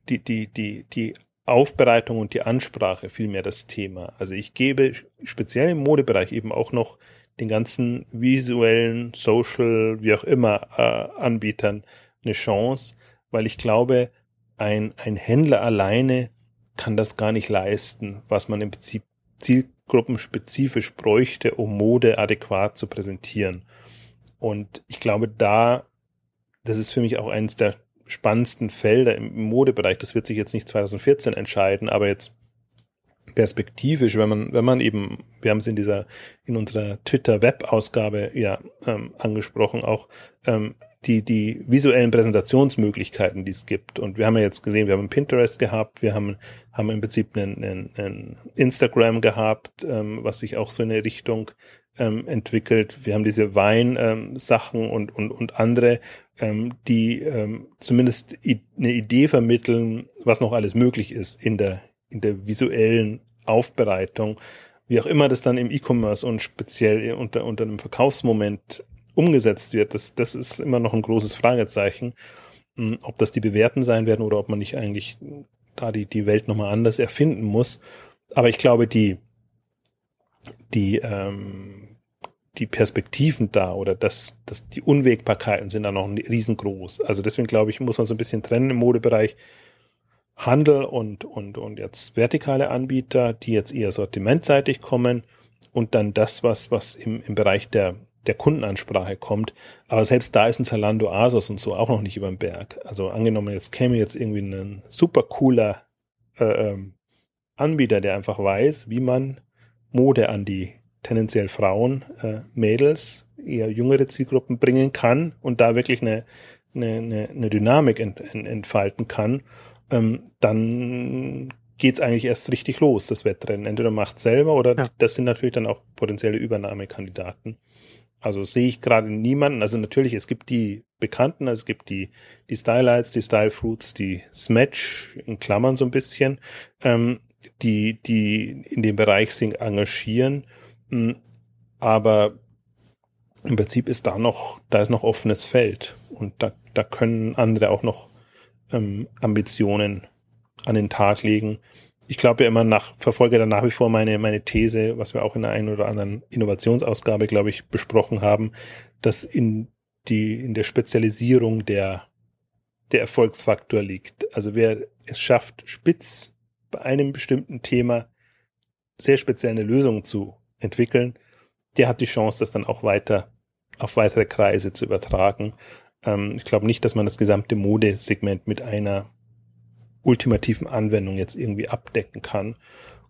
die, die, die, die Aufbereitung und die Ansprache vielmehr das Thema. Also ich gebe speziell im Modebereich eben auch noch den ganzen visuellen, social, wie auch immer äh, Anbietern eine Chance, weil ich glaube, ein, ein Händler alleine kann das gar nicht leisten, was man im Prinzip zielgruppenspezifisch bräuchte, um Mode adäquat zu präsentieren. Und ich glaube, da, das ist für mich auch eines der spannendsten Felder im Modebereich. Das wird sich jetzt nicht 2014 entscheiden, aber jetzt perspektivisch, wenn man, wenn man eben, wir haben es in dieser, in unserer Twitter-Web-Ausgabe ja ähm, angesprochen, auch ähm, die, die visuellen Präsentationsmöglichkeiten, die es gibt. Und wir haben ja jetzt gesehen, wir haben Pinterest gehabt, wir haben, haben im Prinzip einen, einen, einen Instagram gehabt, ähm, was sich auch so in eine Richtung ähm, entwickelt. Wir haben diese Wein-Sachen ähm, und, und, und andere, ähm, die ähm, zumindest eine Idee vermitteln, was noch alles möglich ist in der, in der visuellen Aufbereitung. Wie auch immer das dann im E-Commerce und speziell unter, unter einem Verkaufsmoment umgesetzt wird, das, das ist immer noch ein großes Fragezeichen. Hm, ob das die Bewerten sein werden oder ob man nicht eigentlich da die, die Welt nochmal anders erfinden muss. Aber ich glaube, die, die, ähm, die Perspektiven da oder das, das, die Unwägbarkeiten sind da noch riesengroß. Also deswegen glaube ich, muss man so ein bisschen trennen im Modebereich. Handel und, und, und jetzt vertikale Anbieter, die jetzt eher sortimentseitig kommen und dann das, was, was im, im Bereich der, der Kundenansprache kommt. Aber selbst da ist ein Zalando Asos und so auch noch nicht über den Berg. Also angenommen, jetzt käme jetzt irgendwie ein super cooler äh, ähm, Anbieter, der einfach weiß, wie man Mode an die tendenziell Frauen, äh, Mädels, eher jüngere Zielgruppen bringen kann und da wirklich eine, eine, eine Dynamik ent, ent, entfalten kann, ähm, dann geht's eigentlich erst richtig los, das Wettrennen. Entweder macht selber oder ja. das sind natürlich dann auch potenzielle Übernahmekandidaten. Also sehe ich gerade niemanden. Also natürlich, es gibt die Bekannten, also es gibt die, die Stylites, die Style Fruits, die Smatch in Klammern so ein bisschen. Ähm, die, die in dem Bereich sich engagieren. Hm, aber im Prinzip ist da noch, da ist noch offenes Feld und da, da können andere auch noch ähm, Ambitionen an den Tag legen. Ich glaube ja immer nach, verfolge da nach wie vor meine, meine These, was wir auch in der einen oder anderen Innovationsausgabe, glaube ich, besprochen haben, dass in die, in der Spezialisierung der, der Erfolgsfaktor liegt. Also wer es schafft, spitz bei einem bestimmten Thema sehr speziell eine Lösung zu entwickeln, der hat die Chance, das dann auch weiter auf weitere Kreise zu übertragen. Ähm, ich glaube nicht, dass man das gesamte Modesegment mit einer ultimativen Anwendung jetzt irgendwie abdecken kann.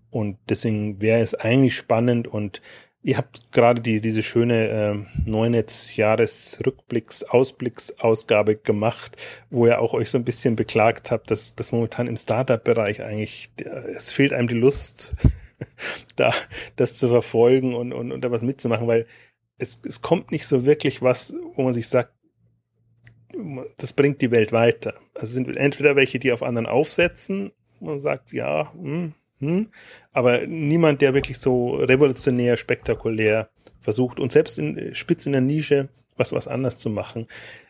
Und deswegen wäre es eigentlich spannend und Ihr habt gerade die, diese schöne äh, Neunetz-Jahresrückblicks, Ausblicksausgabe gemacht, wo ihr auch euch so ein bisschen beklagt habt, dass, dass momentan im Startup-Bereich eigentlich, es fehlt einem die Lust, da das zu verfolgen und, und, und da was mitzumachen, weil es, es kommt nicht so wirklich was, wo man sich sagt, das bringt die Welt weiter. Also sind entweder welche, die auf anderen aufsetzen, man sagt, ja, hm, hm, aber niemand, der wirklich so revolutionär, spektakulär versucht und selbst in, spitz in der Nische was, was anders zu machen.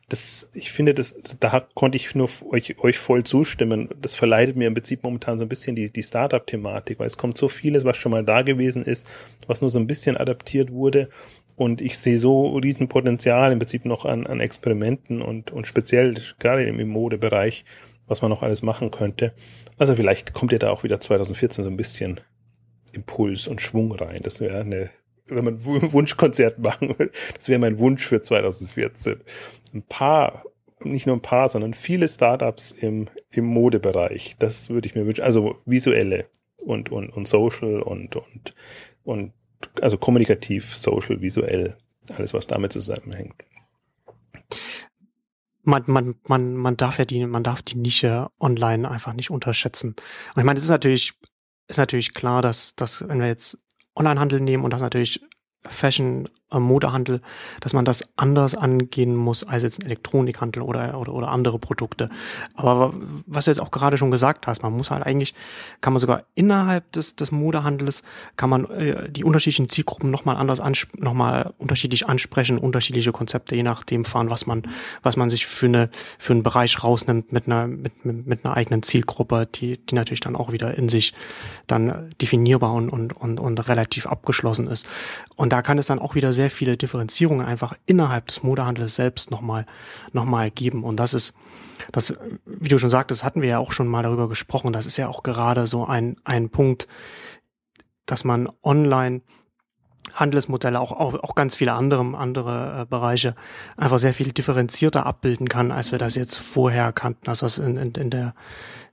Das, ich finde, das, da konnte ich nur euch, euch voll zustimmen. Das verleitet mir im Prinzip momentan so ein bisschen die, die Startup-Thematik, weil es kommt so vieles, was schon mal da gewesen ist, was nur so ein bisschen adaptiert wurde. Und ich sehe so riesen Potenzial im Prinzip noch an, an Experimenten und, und speziell gerade im, Modebereich, was man noch alles machen könnte. Also vielleicht kommt ihr da auch wieder 2014 so ein bisschen Impuls und Schwung rein. Das wäre eine, wenn man ein Wunschkonzert machen will, das wäre mein Wunsch für 2014. Ein paar, nicht nur ein paar, sondern viele Startups im, im Modebereich. Das würde ich mir wünschen. Also visuelle und, und, und social und, und, und, also kommunikativ, social, visuell. Alles, was damit zusammenhängt man, man, man, man darf ja die, man darf die Nische online einfach nicht unterschätzen. Und ich meine, es ist natürlich, ist natürlich klar, dass, dass wenn wir jetzt Onlinehandel nehmen und das natürlich Fashion, äh, Modehandel, dass man das anders angehen muss als jetzt ein Elektronikhandel oder, oder, oder andere Produkte. Aber was du jetzt auch gerade schon gesagt hast, man muss halt eigentlich, kann man sogar innerhalb des, des Modehandels, kann man äh, die unterschiedlichen Zielgruppen nochmal anders, nochmal unterschiedlich ansprechen, unterschiedliche Konzepte, je nachdem fahren, was man, was man sich für eine, für einen Bereich rausnimmt mit einer, mit, mit, mit einer eigenen Zielgruppe, die, die natürlich dann auch wieder in sich dann definierbar und, und, und, und relativ abgeschlossen ist. Und da kann es dann auch wieder sehr viele Differenzierungen einfach innerhalb des Modehandels selbst nochmal noch mal geben. Und das ist, das, wie du schon sagtest, hatten wir ja auch schon mal darüber gesprochen. Das ist ja auch gerade so ein, ein Punkt, dass man online Handelsmodelle, auch, auch, auch ganz viele andere, andere äh, Bereiche einfach sehr viel differenzierter abbilden kann, als wir das jetzt vorher kannten, als wir in, in, in, der,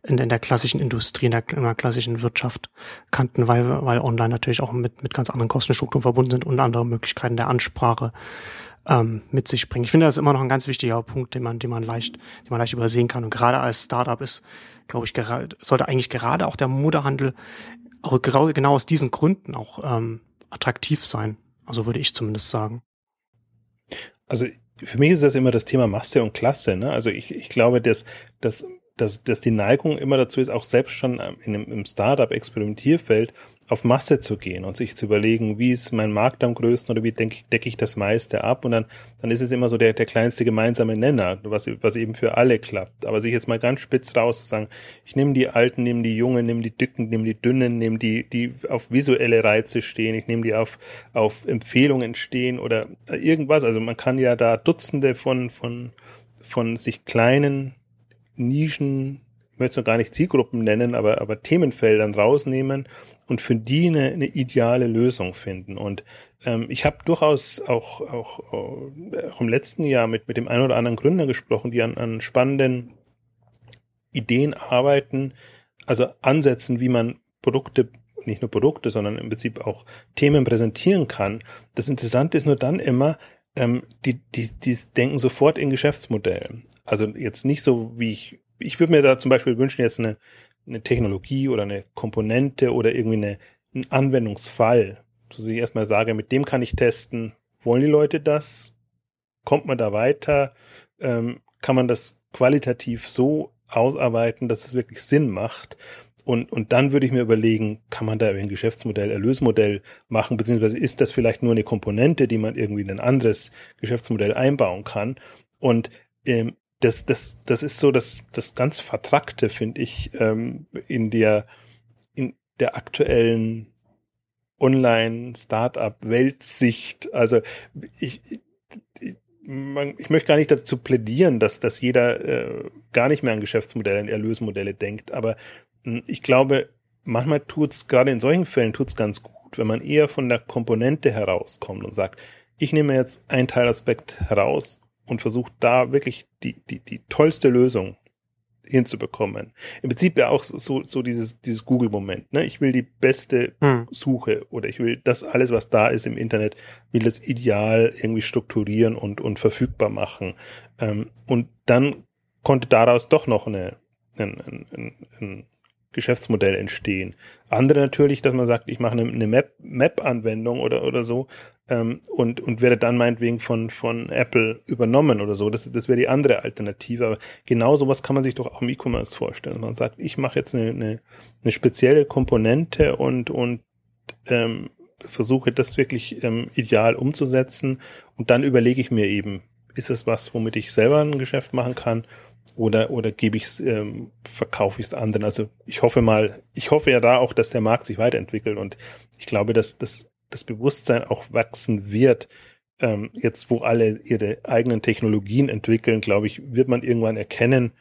in, in der klassischen Industrie, in der, in der klassischen Wirtschaft kannten, weil, weil online natürlich auch mit, mit ganz anderen Kostenstrukturen verbunden sind und andere Möglichkeiten der Ansprache ähm, mit sich bringen. Ich finde, das ist immer noch ein ganz wichtiger Punkt, den man, den man leicht, den man leicht übersehen kann. Und gerade als Startup ist, glaube ich, gerade, sollte eigentlich gerade auch der Modehandel auch genau aus diesen Gründen auch ähm, attraktiv sein. Also würde ich zumindest sagen. Also für mich ist das immer das Thema Masse und Klasse. Ne? Also ich, ich glaube, dass, dass, dass, dass die Neigung immer dazu ist, auch selbst schon in einem, im Startup-Experimentierfeld auf Masse zu gehen und sich zu überlegen, wie ist mein Markt am größten oder wie denke, decke ich das meiste ab und dann, dann ist es immer so der, der kleinste gemeinsame Nenner, was, was eben für alle klappt. Aber sich jetzt mal ganz spitz raus zu sagen, ich nehme die Alten, nehme die Jungen, nehme die Dicken, nehme die Dünnen, nehme die, die auf visuelle Reize stehen, ich nehme die auf, auf Empfehlungen stehen oder irgendwas. Also man kann ja da Dutzende von, von, von sich kleinen Nischen möchte es noch gar nicht Zielgruppen nennen, aber, aber Themenfeldern rausnehmen und für die eine, eine ideale Lösung finden. Und ähm, ich habe durchaus auch, auch, auch im letzten Jahr mit, mit dem einen oder anderen Gründer gesprochen, die an, an spannenden Ideen arbeiten, also Ansätzen, wie man Produkte nicht nur Produkte, sondern im Prinzip auch Themen präsentieren kann. Das Interessante ist nur dann immer, ähm, die, die, die denken sofort in Geschäftsmodellen. Also jetzt nicht so, wie ich ich würde mir da zum Beispiel wünschen, jetzt eine, eine Technologie oder eine Komponente oder irgendwie eine, einen Anwendungsfall, dass ich erstmal sage, mit dem kann ich testen, wollen die Leute das? Kommt man da weiter? Ähm, kann man das qualitativ so ausarbeiten, dass es wirklich Sinn macht? Und, und dann würde ich mir überlegen, kann man da ein Geschäftsmodell, Erlösmodell machen, beziehungsweise ist das vielleicht nur eine Komponente, die man irgendwie in ein anderes Geschäftsmodell einbauen kann? Und ähm, das, das, das ist so das, das ganz Vertrackte, finde ich, ähm, in der, in der aktuellen Online-Startup-Weltsicht. Also ich, ich, man, ich möchte gar nicht dazu plädieren, dass, dass jeder äh, gar nicht mehr an Geschäftsmodelle, an Erlösmodelle denkt. Aber ich glaube, manchmal tut's gerade in solchen Fällen tut's ganz gut, wenn man eher von der Komponente herauskommt und sagt, ich nehme jetzt einen Teilaspekt heraus und versucht da wirklich die, die, die tollste Lösung hinzubekommen. Im Prinzip ja auch so, so dieses, dieses Google-Moment. Ne? Ich will die beste hm. Suche oder ich will das alles, was da ist im Internet, will das ideal irgendwie strukturieren und, und verfügbar machen. Ähm, und dann konnte daraus doch noch eine, ein, ein, ein Geschäftsmodell entstehen. Andere natürlich, dass man sagt, ich mache eine, eine Map, Map-Anwendung oder, oder so ähm, und, und werde dann meinetwegen von, von Apple übernommen oder so. Das, das wäre die andere Alternative. Aber genau sowas kann man sich doch auch im E-Commerce vorstellen. Man sagt, ich mache jetzt eine, eine, eine spezielle Komponente und, und ähm, versuche das wirklich ähm, ideal umzusetzen und dann überlege ich mir eben, ist es was, womit ich selber ein Geschäft machen kann oder, oder gebe ich es, ähm, verkaufe ich es anderen. Also ich hoffe mal, ich hoffe ja da auch, dass der Markt sich weiterentwickelt und ich glaube, dass, dass das Bewusstsein auch wachsen wird. Ähm, jetzt, wo alle ihre eigenen Technologien entwickeln, glaube ich, wird man irgendwann erkennen,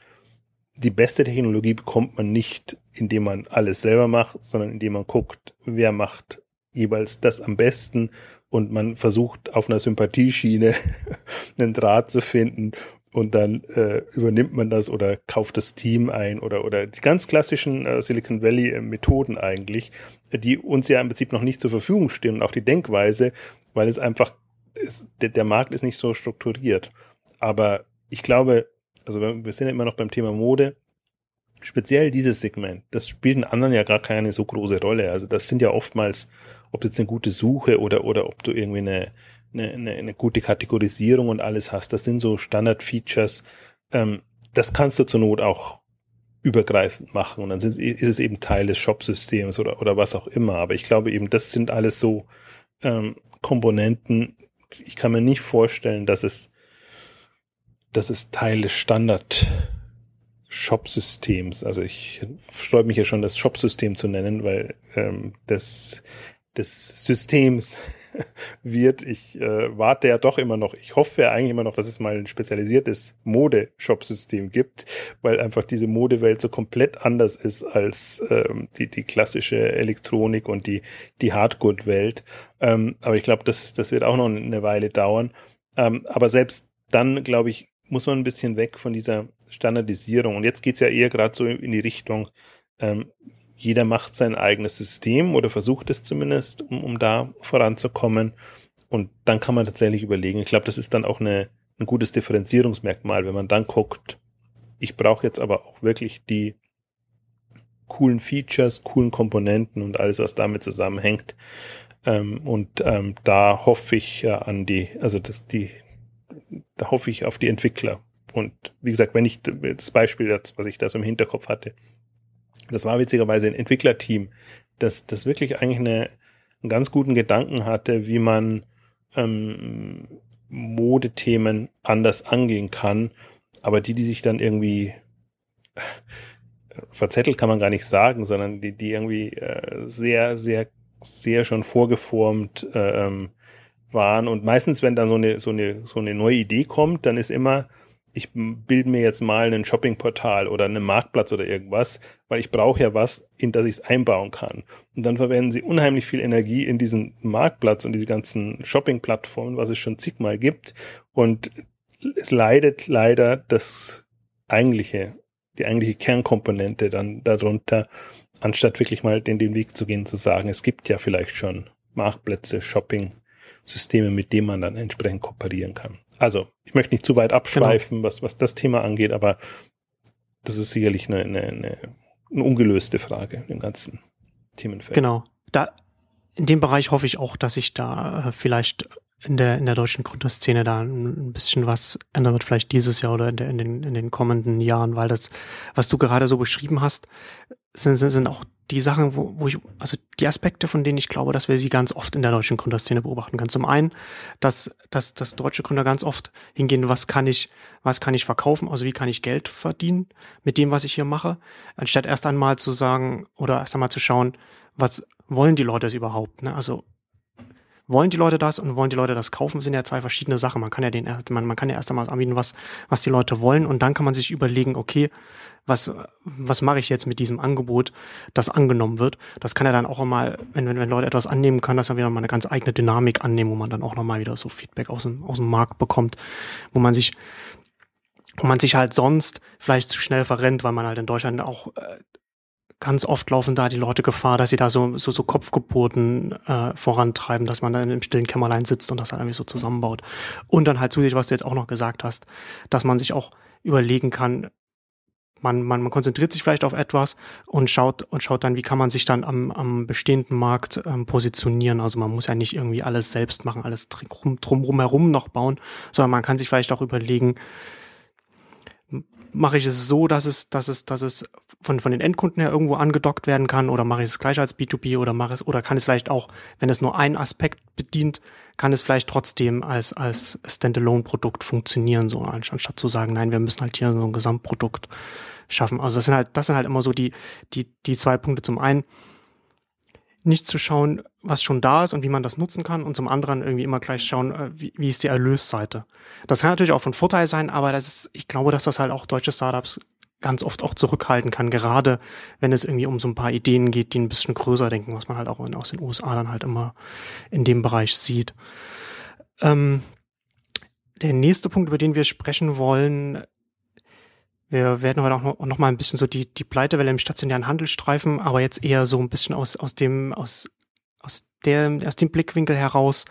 die beste Technologie bekommt man nicht, indem man alles selber macht, sondern indem man guckt, wer macht jeweils das am besten und man versucht auf einer Sympathieschiene einen Draht zu finden und dann äh, übernimmt man das oder kauft das Team ein oder oder die ganz klassischen äh, Silicon Valley äh, Methoden eigentlich, die uns ja im Prinzip noch nicht zur Verfügung stehen und auch die Denkweise, weil es einfach ist, der, der Markt ist nicht so strukturiert. Aber ich glaube, also wir sind ja immer noch beim Thema Mode. Speziell dieses Segment, das spielt in anderen ja gar keine so große Rolle. Also das sind ja oftmals, ob jetzt eine gute Suche oder oder ob du irgendwie eine eine, eine, eine gute Kategorisierung und alles hast. Das sind so Standard-Features. Ähm, das kannst du zur Not auch übergreifend machen und dann sind, ist es eben Teil des Shop-Systems oder, oder was auch immer. Aber ich glaube eben, das sind alles so ähm, Komponenten. Ich kann mir nicht vorstellen, dass es, dass es Teil des Standard Shop-Systems. Also ich sträube mich ja schon, das Shop-System zu nennen, weil ähm, das des Systems wird. Ich äh, warte ja doch immer noch, ich hoffe ja eigentlich immer noch, dass es mal ein spezialisiertes Mode-Shop-System gibt, weil einfach diese Modewelt so komplett anders ist als ähm, die, die klassische Elektronik und die, die Hardgood-Welt. Ähm, aber ich glaube, das, das wird auch noch eine Weile dauern. Ähm, aber selbst dann, glaube ich, muss man ein bisschen weg von dieser Standardisierung. Und jetzt geht's ja eher gerade so in die Richtung, ähm, jeder macht sein eigenes System oder versucht es zumindest, um, um da voranzukommen. Und dann kann man tatsächlich überlegen. Ich glaube, das ist dann auch eine, ein gutes Differenzierungsmerkmal, wenn man dann guckt, ich brauche jetzt aber auch wirklich die coolen Features, coolen Komponenten und alles, was damit zusammenhängt. Ähm, und ähm, da hoffe ich äh, an die, also das, die, da hoffe ich auf die Entwickler. Und wie gesagt, wenn ich das Beispiel, was ich da so im Hinterkopf hatte, das war witzigerweise ein Entwicklerteam, das, das wirklich eigentlich eine, einen ganz guten Gedanken hatte, wie man ähm, Modethemen anders angehen kann, aber die, die sich dann irgendwie verzettelt kann man gar nicht sagen, sondern die, die irgendwie äh, sehr, sehr, sehr schon vorgeformt äh, ähm, waren. Und meistens, wenn dann so eine, so eine, so eine neue Idee kommt, dann ist immer, ich bilde mir jetzt mal ein Shoppingportal oder einen Marktplatz oder irgendwas, weil ich brauche ja was, in das ich es einbauen kann. Und dann verwenden sie unheimlich viel Energie in diesen Marktplatz und diese ganzen Shopping-Plattformen, was es schon zigmal gibt. Und es leidet leider das eigentliche, die eigentliche Kernkomponente dann darunter, anstatt wirklich mal den, den Weg zu gehen, zu sagen, es gibt ja vielleicht schon Marktplätze, Shopping, Systeme, mit denen man dann entsprechend kooperieren kann. Also, ich möchte nicht zu weit abschweifen, genau. was, was das Thema angeht, aber das ist sicherlich eine, eine, eine, eine ungelöste Frage im ganzen Themenfeld. Genau. Da, in dem Bereich hoffe ich auch, dass sich da äh, vielleicht in der, in der deutschen Gründerszene da ein bisschen was ändern wird, vielleicht dieses Jahr oder in, der, in, den, in den kommenden Jahren, weil das, was du gerade so beschrieben hast, sind, sind, sind auch die Sachen, wo, wo ich, also die Aspekte, von denen ich glaube, dass wir sie ganz oft in der deutschen Gründerszene beobachten können. Zum einen, dass, dass, dass deutsche Gründer ganz oft hingehen, was kann ich, was kann ich verkaufen, also wie kann ich Geld verdienen mit dem, was ich hier mache, anstatt erst einmal zu sagen oder erst einmal zu schauen, was wollen die Leute überhaupt, ne? Also wollen die Leute das und wollen die Leute das kaufen, sind ja zwei verschiedene Sachen. Man kann ja den, man, man kann ja erst einmal anbieten, was, was die Leute wollen und dann kann man sich überlegen, okay, was, was mache ich jetzt mit diesem Angebot, das angenommen wird. Das kann ja dann auch einmal, wenn, wenn, wenn Leute etwas annehmen, kann das dann wieder mal eine ganz eigene Dynamik annehmen, wo man dann auch nochmal wieder so Feedback aus dem, aus dem Markt bekommt, wo man sich wo man sich halt sonst vielleicht zu schnell verrennt, weil man halt in Deutschland auch äh, ganz oft laufen da die Leute Gefahr, dass sie da so, so, so Kopfgeburten äh, vorantreiben, dass man dann im stillen Kämmerlein sitzt und das halt irgendwie so zusammenbaut. Und dann halt zusätzlich, was du jetzt auch noch gesagt hast, dass man sich auch überlegen kann, man, man, man konzentriert sich vielleicht auf etwas und schaut und schaut dann, wie kann man sich dann am, am bestehenden Markt ähm, positionieren. Also man muss ja nicht irgendwie alles selbst machen, alles drum, drum herum noch bauen, sondern man kann sich vielleicht auch überlegen, mache ich es so, dass es, dass es, dass es von, von den Endkunden her irgendwo angedockt werden kann oder mache ich es gleich als B2B oder mache es, oder kann es vielleicht auch, wenn es nur einen Aspekt bedient, kann es vielleicht trotzdem als, als Standalone-Produkt funktionieren, so anstatt zu sagen, nein, wir müssen halt hier so ein Gesamtprodukt schaffen. Also das sind halt, das sind halt immer so die, die, die zwei Punkte. Zum einen, nicht zu schauen, was schon da ist und wie man das nutzen kann und zum anderen irgendwie immer gleich schauen, äh, wie, wie ist die Erlösseite. Das kann natürlich auch von Vorteil sein, aber das ist, ich glaube, dass das halt auch deutsche Startups ganz oft auch zurückhalten kann, gerade wenn es irgendwie um so ein paar Ideen geht, die ein bisschen größer denken, was man halt auch in, aus den USA dann halt immer in dem Bereich sieht. Ähm, der nächste Punkt, über den wir sprechen wollen, wir werden heute auch noch, mal ein bisschen so die, die Pleitewelle im stationären Handel streifen, aber jetzt eher so ein bisschen aus, aus dem, aus, aus der, aus dem Blickwinkel heraus,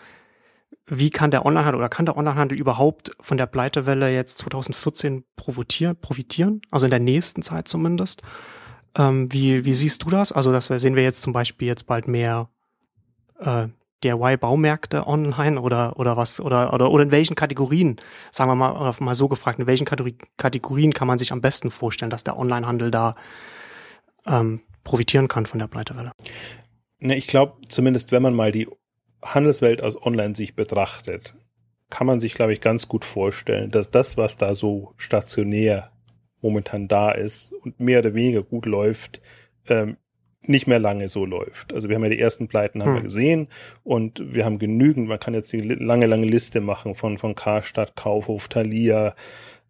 wie kann der Onlinehandel oder kann der Onlinehandel überhaupt von der Pleitewelle jetzt 2014 profitieren, profitieren? Also in der nächsten Zeit zumindest. Ähm, wie, wie siehst du das? Also, das sehen wir jetzt zum Beispiel jetzt bald mehr äh, DIY-Baumärkte online oder, oder was, oder, oder, oder in welchen Kategorien, sagen wir mal, mal so gefragt, in welchen Kategorien kann man sich am besten vorstellen, dass der Onlinehandel da ähm, profitieren kann von der Pleitewelle? Ne, ich glaube, zumindest wenn man mal die Handelswelt aus Online-Sicht betrachtet, kann man sich, glaube ich, ganz gut vorstellen, dass das, was da so stationär momentan da ist und mehr oder weniger gut läuft, ähm, nicht mehr lange so läuft. Also wir haben ja die ersten Pleiten haben hm. wir gesehen und wir haben genügend, man kann jetzt die lange, lange Liste machen von, von Karstadt, Kaufhof, Thalia,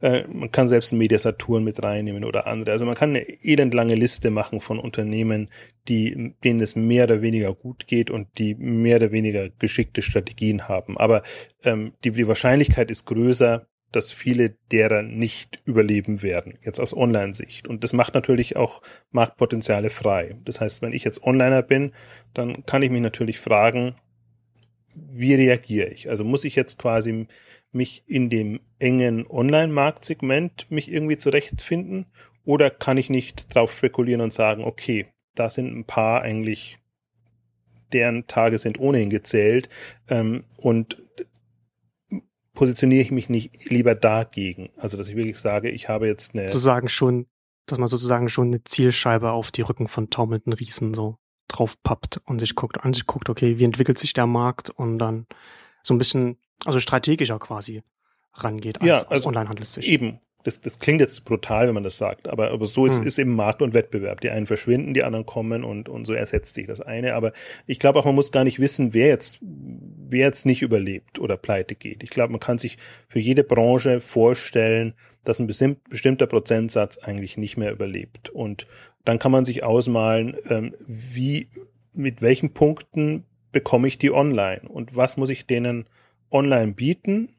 äh, man kann selbst einen Media Saturn mit reinnehmen oder andere. Also man kann eine elendlange Liste machen von Unternehmen, die, denen es mehr oder weniger gut geht und die mehr oder weniger geschickte Strategien haben. Aber ähm, die, die Wahrscheinlichkeit ist größer, dass viele derer nicht überleben werden, jetzt aus Online-Sicht. Und das macht natürlich auch Marktpotenziale frei. Das heißt, wenn ich jetzt Onliner bin, dann kann ich mich natürlich fragen, wie reagiere ich? Also muss ich jetzt quasi mich in dem engen Online-Marktsegment mich irgendwie zurechtfinden oder kann ich nicht drauf spekulieren und sagen, okay, da sind ein paar eigentlich, deren Tage sind ohnehin gezählt ähm, und positioniere ich mich nicht lieber dagegen. Also, dass ich wirklich sage, ich habe jetzt eine. Sozusagen schon, dass man sozusagen schon eine Zielscheibe auf die Rücken von taumelnden Riesen so drauf pappt und sich guckt, an sich guckt, okay, wie entwickelt sich der Markt und dann so ein bisschen, also strategischer quasi rangeht als, ja, also als Onlinehandelssicht. Eben, das, das klingt jetzt brutal, wenn man das sagt, aber, aber so ist, hm. ist eben Markt und Wettbewerb. Die einen verschwinden, die anderen kommen und, und so ersetzt sich das eine. Aber ich glaube auch, man muss gar nicht wissen, wer jetzt, wer jetzt nicht überlebt oder pleite geht. Ich glaube, man kann sich für jede Branche vorstellen, dass ein bestimmter Prozentsatz eigentlich nicht mehr überlebt. Und dann kann man sich ausmalen, ähm, wie, mit welchen Punkten bekomme ich die online und was muss ich denen online bieten,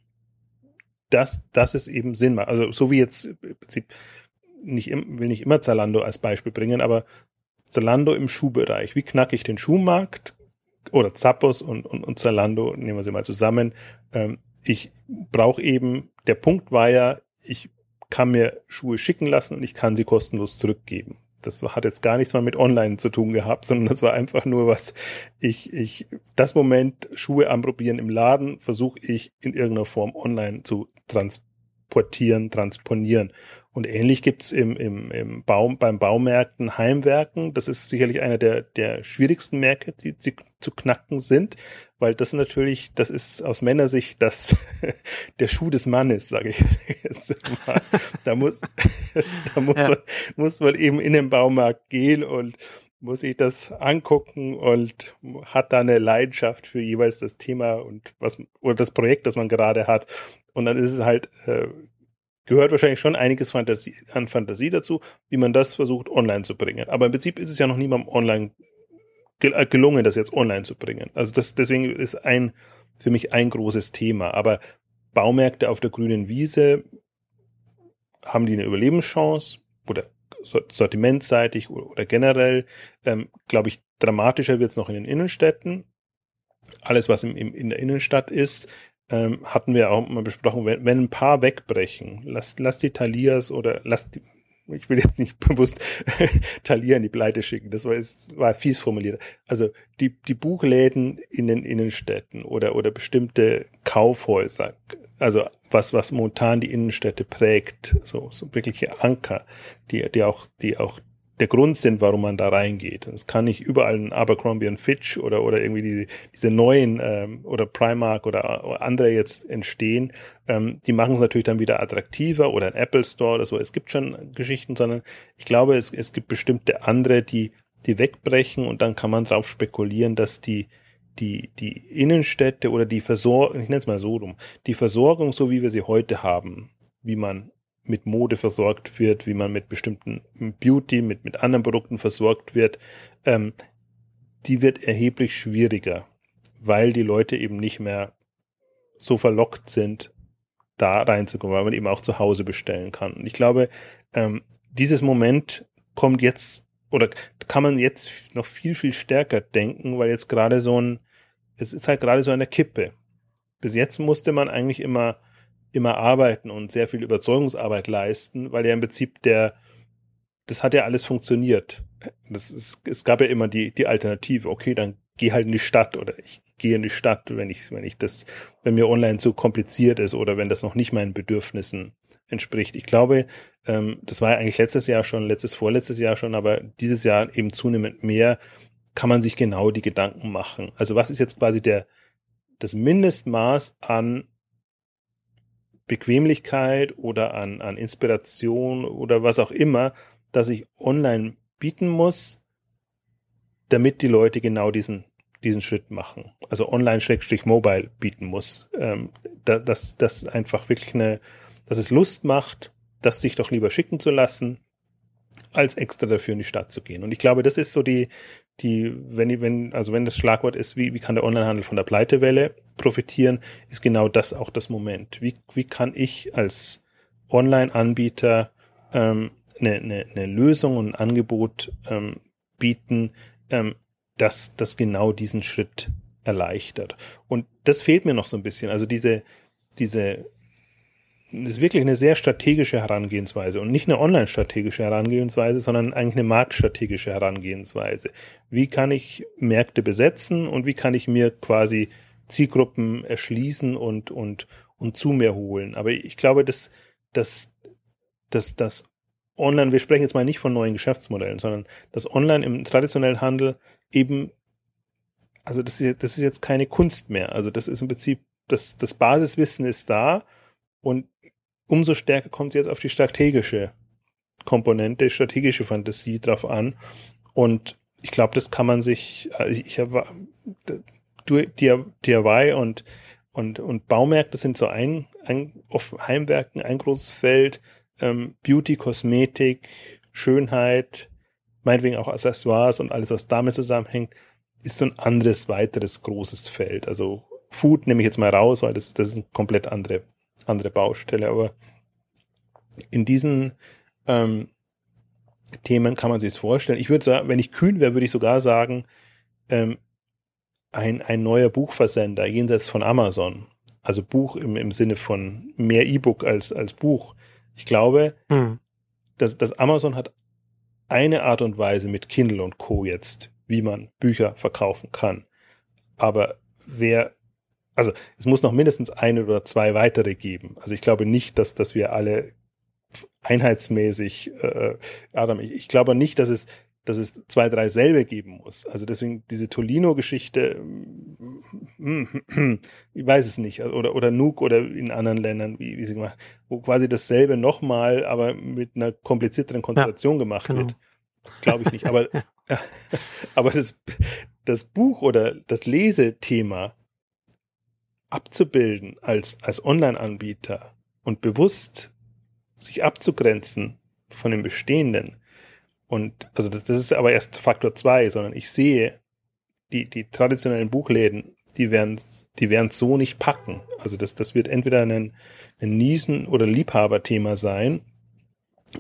dass, dass es eben Sinn macht. Also so wie jetzt im Prinzip nicht, will nicht immer Zalando als Beispiel bringen, aber Zalando im Schuhbereich. Wie knacke ich den Schuhmarkt? Oder Zappos und, und, und Zalando, nehmen wir sie mal zusammen. Ähm, ich brauche eben, der Punkt war ja, ich kann mir Schuhe schicken lassen und ich kann sie kostenlos zurückgeben das hat jetzt gar nichts mal mit Online zu tun gehabt, sondern das war einfach nur was, ich, ich, das Moment Schuhe anprobieren im Laden versuche ich in irgendeiner Form online zu transportieren, transponieren. Und ähnlich gibt's im, im, im Baum, beim Baumärkten Heimwerken. Das ist sicherlich einer der, der schwierigsten Märkte, die, die zu knacken sind, weil das natürlich, das ist aus Männersicht das, der Schuh des Mannes, sage ich jetzt mal. Da muss, da muss, ja. man, muss man eben in den Baumarkt gehen und muss sich das angucken und hat da eine Leidenschaft für jeweils das Thema und was oder das Projekt, das man gerade hat. Und dann ist es halt äh, gehört wahrscheinlich schon einiges Fantasie, an Fantasie dazu, wie man das versucht online zu bringen. Aber im Prinzip ist es ja noch niemandem online äh, gelungen, das jetzt online zu bringen. Also das, deswegen ist ein, für mich ein großes Thema. Aber Baumärkte auf der grünen Wiese, haben die eine Überlebenschance oder sortimentseitig oder generell, ähm, glaube ich, dramatischer wird es noch in den Innenstädten. Alles, was im, im, in der Innenstadt ist, ähm, hatten wir auch mal besprochen, wenn, wenn ein paar wegbrechen, lass, lass die Talias oder lass die, ich will jetzt nicht bewusst Thalia in die Pleite schicken, das war, ist, war fies formuliert. Also die, die Buchläden in den Innenstädten oder, oder bestimmte Kaufhäuser, also was, was momentan die Innenstädte prägt, so, so wirkliche Anker, die, die auch, die auch der Grund sind, warum man da reingeht. Es kann nicht überall ein Abercrombie und Fitch oder, oder irgendwie die, diese neuen ähm, oder Primark oder, oder andere jetzt entstehen. Ähm, die machen es natürlich dann wieder attraktiver oder ein Apple Store oder so. Es gibt schon Geschichten, sondern ich glaube, es, es gibt bestimmte andere, die, die wegbrechen und dann kann man darauf spekulieren, dass die, die, die Innenstädte oder die Versorgung, ich nenne es mal so rum, die Versorgung, so wie wir sie heute haben, wie man mit Mode versorgt wird, wie man mit bestimmten Beauty, mit, mit anderen Produkten versorgt wird, ähm, die wird erheblich schwieriger, weil die Leute eben nicht mehr so verlockt sind, da reinzukommen, weil man eben auch zu Hause bestellen kann. Und ich glaube, ähm, dieses Moment kommt jetzt oder kann man jetzt noch viel, viel stärker denken, weil jetzt gerade so ein, es ist halt gerade so eine Kippe. Bis jetzt musste man eigentlich immer immer arbeiten und sehr viel Überzeugungsarbeit leisten, weil ja im Prinzip der, das hat ja alles funktioniert. Das ist, es gab ja immer die, die Alternative. Okay, dann geh halt in die Stadt oder ich gehe in die Stadt, wenn ich, wenn ich das, wenn mir online zu kompliziert ist oder wenn das noch nicht meinen Bedürfnissen entspricht. Ich glaube, ähm, das war ja eigentlich letztes Jahr schon, letztes, vorletztes Jahr schon, aber dieses Jahr eben zunehmend mehr, kann man sich genau die Gedanken machen. Also was ist jetzt quasi der, das Mindestmaß an Bequemlichkeit oder an, an Inspiration oder was auch immer, dass ich online bieten muss, damit die Leute genau diesen, diesen Schritt machen. Also online-mobile bieten muss. Ähm, da, dass das einfach wirklich eine, dass es Lust macht, das sich doch lieber schicken zu lassen, als extra dafür in die Stadt zu gehen. Und ich glaube, das ist so die, die, wenn, wenn, also wenn das Schlagwort ist, wie, wie kann der Onlinehandel von der Pleitewelle profitieren, ist genau das auch das Moment. Wie, wie kann ich als Online-Anbieter ähm, eine, eine, eine Lösung und ein Angebot ähm, bieten, ähm, das, das genau diesen Schritt erleichtert. Und das fehlt mir noch so ein bisschen. Also diese, diese, ist wirklich eine sehr strategische Herangehensweise und nicht eine online-strategische Herangehensweise, sondern eigentlich eine marktstrategische Herangehensweise. Wie kann ich Märkte besetzen und wie kann ich mir quasi Zielgruppen erschließen und, und, und zu mir holen? Aber ich glaube, dass, dass, dass das Online, wir sprechen jetzt mal nicht von neuen Geschäftsmodellen, sondern das Online im traditionellen Handel eben, also das ist, das ist jetzt keine Kunst mehr. Also das ist im Prinzip, das, das Basiswissen ist da und umso stärker kommt es jetzt auf die strategische Komponente, strategische Fantasie drauf an. Und ich glaube, das kann man sich, also ich, habe DIY und, und, und Baumärkte sind so ein, ein auf Heimwerken ein großes Feld, ähm, Beauty, Kosmetik, Schönheit, meinetwegen auch Accessoires und alles, was damit zusammenhängt, ist so ein anderes, weiteres großes Feld. Also Food nehme ich jetzt mal raus, weil das, das ist eine komplett andere, andere Baustelle. Aber in diesen ähm, Themen kann man sich es vorstellen. Ich würde sagen, wenn ich kühn wäre, würde ich sogar sagen, ähm, ein, ein neuer Buchversender jenseits von Amazon. Also Buch im, im Sinne von mehr E-Book als, als Buch. Ich glaube, hm. dass, dass Amazon hat eine Art und Weise mit Kindle und Co. jetzt, wie man Bücher verkaufen kann. Aber wer, also es muss noch mindestens eine oder zwei weitere geben. Also ich glaube nicht, dass, dass wir alle einheitsmäßig, äh, Adam, ich, ich glaube nicht, dass es dass es zwei, drei selbe geben muss. Also deswegen diese Tolino-Geschichte, ich weiß es nicht, oder, oder Nuke oder in anderen Ländern, wie, wie sie gemacht, wo quasi dasselbe nochmal, aber mit einer komplizierteren Konstellation ja, gemacht genau. wird. Glaube ich nicht. Aber, aber das, das Buch oder das Lesethema abzubilden als, als Online-Anbieter und bewusst sich abzugrenzen von dem Bestehenden, und also das, das ist aber erst Faktor zwei, sondern ich sehe, die, die traditionellen Buchläden, die werden die werden so nicht packen. Also das, das wird entweder ein, ein Niesen- oder Liebhaberthema sein,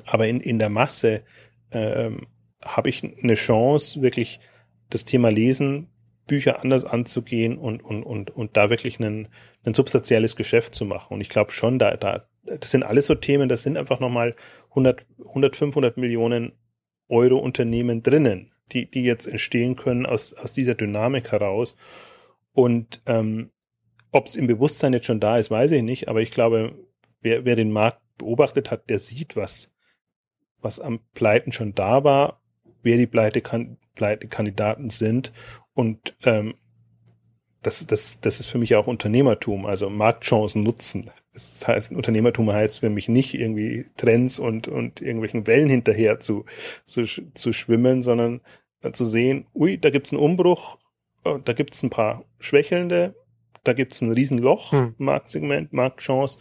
aber in, in der Masse ähm, habe ich eine Chance, wirklich das Thema Lesen, Bücher anders anzugehen und, und, und, und da wirklich ein, ein substanzielles Geschäft zu machen. Und ich glaube schon, da, da, das sind alles so Themen, das sind einfach nochmal 100, 100, 500 Millionen Euro-Unternehmen drinnen, die, die jetzt entstehen können aus, aus dieser Dynamik heraus. Und ähm, ob es im Bewusstsein jetzt schon da ist, weiß ich nicht, aber ich glaube, wer, wer den Markt beobachtet hat, der sieht, was, was am Pleiten schon da war, wer die Pleite Pleitekandidaten sind und ähm, das, das, das ist für mich auch Unternehmertum, also Marktchancen nutzen. Das heißt, Unternehmertum heißt für mich nicht irgendwie Trends und, und irgendwelchen Wellen hinterher zu, zu, zu schwimmen, sondern zu sehen, ui, da gibt's einen Umbruch, oh, da gibt's ein paar Schwächelnde, da gibt's ein Riesenloch, hm. Marktsegment, Marktchance,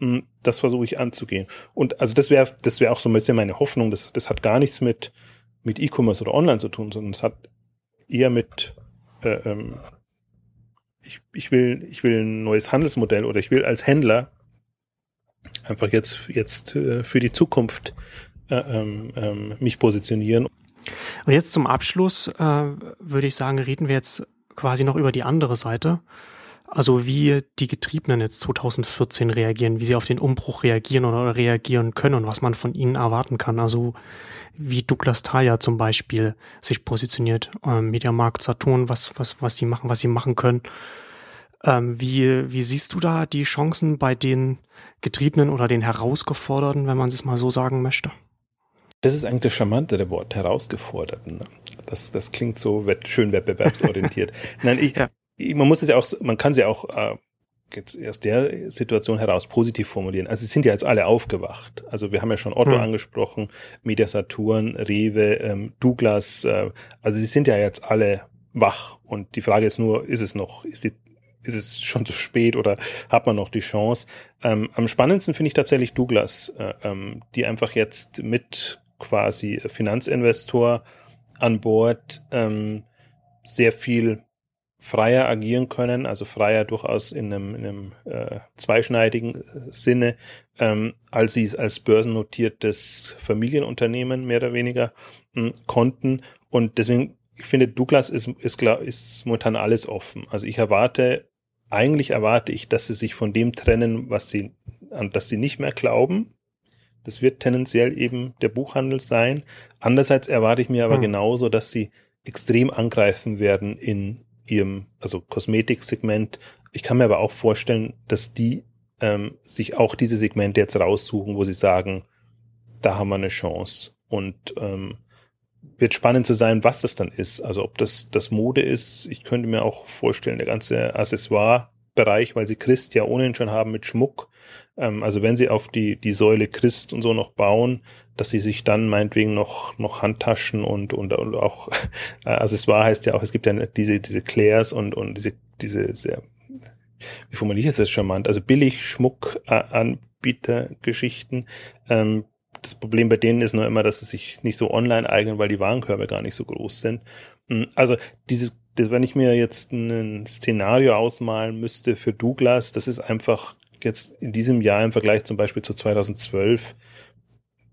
hm, das versuche ich anzugehen. Und also das wäre das wäre auch so ein bisschen meine Hoffnung, das, das hat gar nichts mit, mit E-Commerce oder Online zu tun, sondern es hat eher mit äh, ähm, ich, ich will, ich will ein neues Handelsmodell oder ich will als Händler einfach jetzt, jetzt äh, für die Zukunft äh, ähm, ähm, mich positionieren. Und jetzt zum Abschluss äh, würde ich sagen, reden wir jetzt quasi noch über die andere Seite. Also wie die Getriebenen jetzt 2014 reagieren, wie sie auf den Umbruch reagieren oder reagieren können und was man von ihnen erwarten kann. Also wie Douglas Thalia zum Beispiel sich positioniert, ähm, Mediamarkt, Saturn, was, was, was die machen, was sie machen können. Ähm, wie, wie siehst du da die Chancen bei den Getriebenen oder den Herausgeforderten, wenn man es mal so sagen möchte? Das ist eigentlich das Charmante der Wort, Herausgeforderten. Ne? Das, das klingt so schön wettbewerbsorientiert. Nein, ich, ja. Man muss es ja auch, man kann es ja auch äh, jetzt aus der Situation heraus positiv formulieren. Also sie sind ja jetzt alle aufgewacht. Also wir haben ja schon Otto hm. angesprochen, Media Saturn, Rewe, ähm, Douglas. Äh, also sie sind ja jetzt alle wach. Und die Frage ist nur, ist es noch, ist die ist es schon zu spät oder hat man noch die Chance? Ähm, am spannendsten finde ich tatsächlich Douglas, äh, ähm, die einfach jetzt mit quasi Finanzinvestor an Bord ähm, sehr viel freier agieren können, also freier durchaus in einem, in einem äh, zweischneidigen äh, Sinne, ähm, als sie es als börsennotiertes Familienunternehmen mehr oder weniger mh, hm, konnten. Und deswegen, ich finde, Douglas ist, ist, klar, ist momentan alles offen. Also ich erwarte, eigentlich erwarte ich, dass sie sich von dem trennen, was sie, an das sie nicht mehr glauben. Das wird tendenziell eben der Buchhandel sein. Andererseits erwarte ich mir aber hm. genauso, dass sie extrem angreifen werden in ihrem, also Kosmetiksegment. Ich kann mir aber auch vorstellen, dass die ähm, sich auch diese Segmente jetzt raussuchen, wo sie sagen, da haben wir eine Chance. Und ähm, wird spannend zu sein, was das dann ist. Also ob das das Mode ist. Ich könnte mir auch vorstellen, der ganze Accessoire-Bereich, weil sie Christ ja ohnehin schon haben mit Schmuck. Ähm, also wenn sie auf die, die Säule Christ und so noch bauen, dass sie sich dann meinetwegen noch, noch Handtaschen und, und, und auch äh, Accessoire heißt ja auch, es gibt ja diese, diese Clairs und, und diese, diese sehr, wie formuliere ich das charmant, also billig Schmuckanbietergeschichten. Ähm, das Problem bei denen ist nur immer, dass sie sich nicht so online eignen, weil die Warenkörbe gar nicht so groß sind. Hm, also dieses, das, wenn ich mir jetzt ein Szenario ausmalen müsste für Douglas, das ist einfach jetzt in diesem Jahr im Vergleich zum Beispiel zu 2012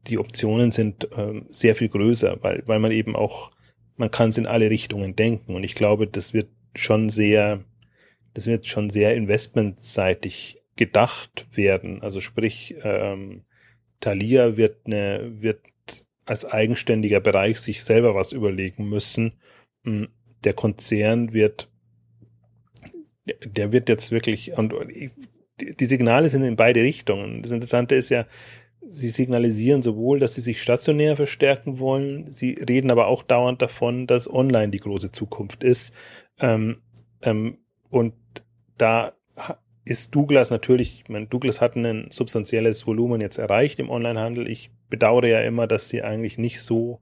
die Optionen sind ähm, sehr viel größer, weil, weil man eben auch, man kann es in alle Richtungen denken. Und ich glaube, das wird schon sehr, das wird schon sehr investmentseitig gedacht werden. Also sprich, ähm, Thalia wird eine, wird als eigenständiger Bereich sich selber was überlegen müssen. Der Konzern wird, der wird jetzt wirklich, und die Signale sind in beide Richtungen. Das Interessante ist ja, Sie signalisieren sowohl, dass sie sich stationär verstärken wollen, sie reden aber auch dauernd davon, dass online die große Zukunft ist. Ähm, ähm, und da ist Douglas natürlich, ich meine, Douglas hat ein substanzielles Volumen jetzt erreicht im Onlinehandel. Ich bedauere ja immer, dass sie eigentlich nicht so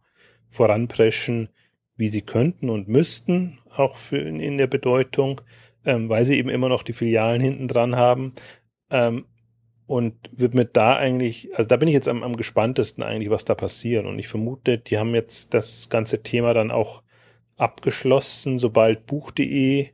voranpreschen, wie sie könnten und müssten, auch für in, in der Bedeutung, ähm, weil sie eben immer noch die Filialen hinten dran haben. Ähm, und wird mir da eigentlich, also da bin ich jetzt am, am gespanntesten eigentlich, was da passiert. Und ich vermute, die haben jetzt das ganze Thema dann auch abgeschlossen, sobald Buch.de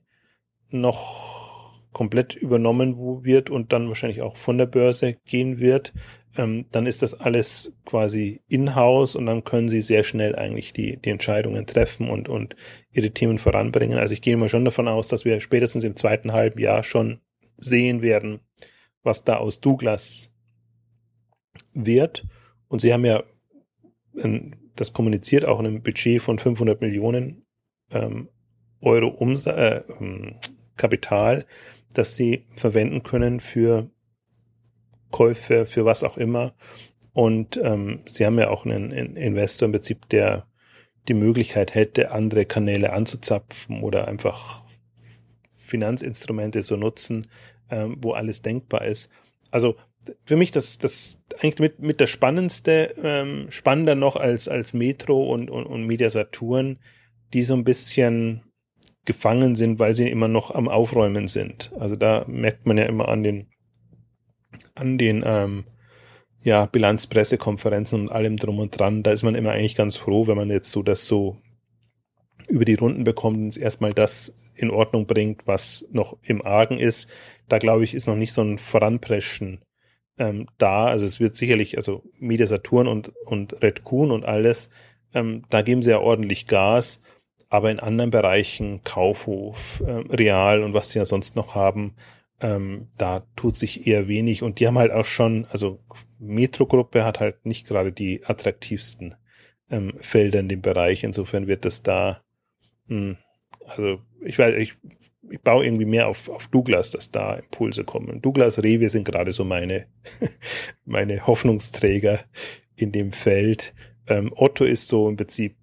noch komplett übernommen wird und dann wahrscheinlich auch von der Börse gehen wird, ähm, dann ist das alles quasi in-house und dann können sie sehr schnell eigentlich die, die Entscheidungen treffen und, und ihre Themen voranbringen. Also ich gehe mal schon davon aus, dass wir spätestens im zweiten halben Jahr schon sehen werden, was da aus Douglas wird. Und sie haben ja das kommuniziert auch in einem Budget von 500 Millionen ähm, Euro Umsa äh, ähm, Kapital, das sie verwenden können für Käufe, für was auch immer. Und ähm, sie haben ja auch einen, einen Investor im Prinzip, der die Möglichkeit hätte, andere Kanäle anzuzapfen oder einfach Finanzinstrumente zu nutzen, ähm, wo alles denkbar ist. Also für mich das, das eigentlich mit, mit der spannendste, ähm, spannender noch als, als Metro und, und, und Media Saturn, die so ein bisschen gefangen sind, weil sie immer noch am Aufräumen sind. Also da merkt man ja immer an den, an den ähm, ja, Bilanzpressekonferenzen und allem drum und dran, da ist man immer eigentlich ganz froh, wenn man jetzt so das so über die Runden bekommt und erstmal das in Ordnung bringt, was noch im Argen ist. Da glaube ich, ist noch nicht so ein Voranpreschen ähm, da. Also es wird sicherlich, also Media Saturn und, und Red Kuhn und alles, ähm, da geben sie ja ordentlich Gas, aber in anderen Bereichen, Kaufhof, ähm, Real und was sie ja sonst noch haben, ähm, da tut sich eher wenig und die haben halt auch schon, also Metro-Gruppe hat halt nicht gerade die attraktivsten ähm, Felder in dem Bereich. Insofern wird das da, mh, hm, also ich weiß, ich ich baue irgendwie mehr auf, auf Douglas, dass da Impulse kommen. Douglas, Rewe sind gerade so meine, meine Hoffnungsträger in dem Feld. Ähm, Otto ist so im Prinzip,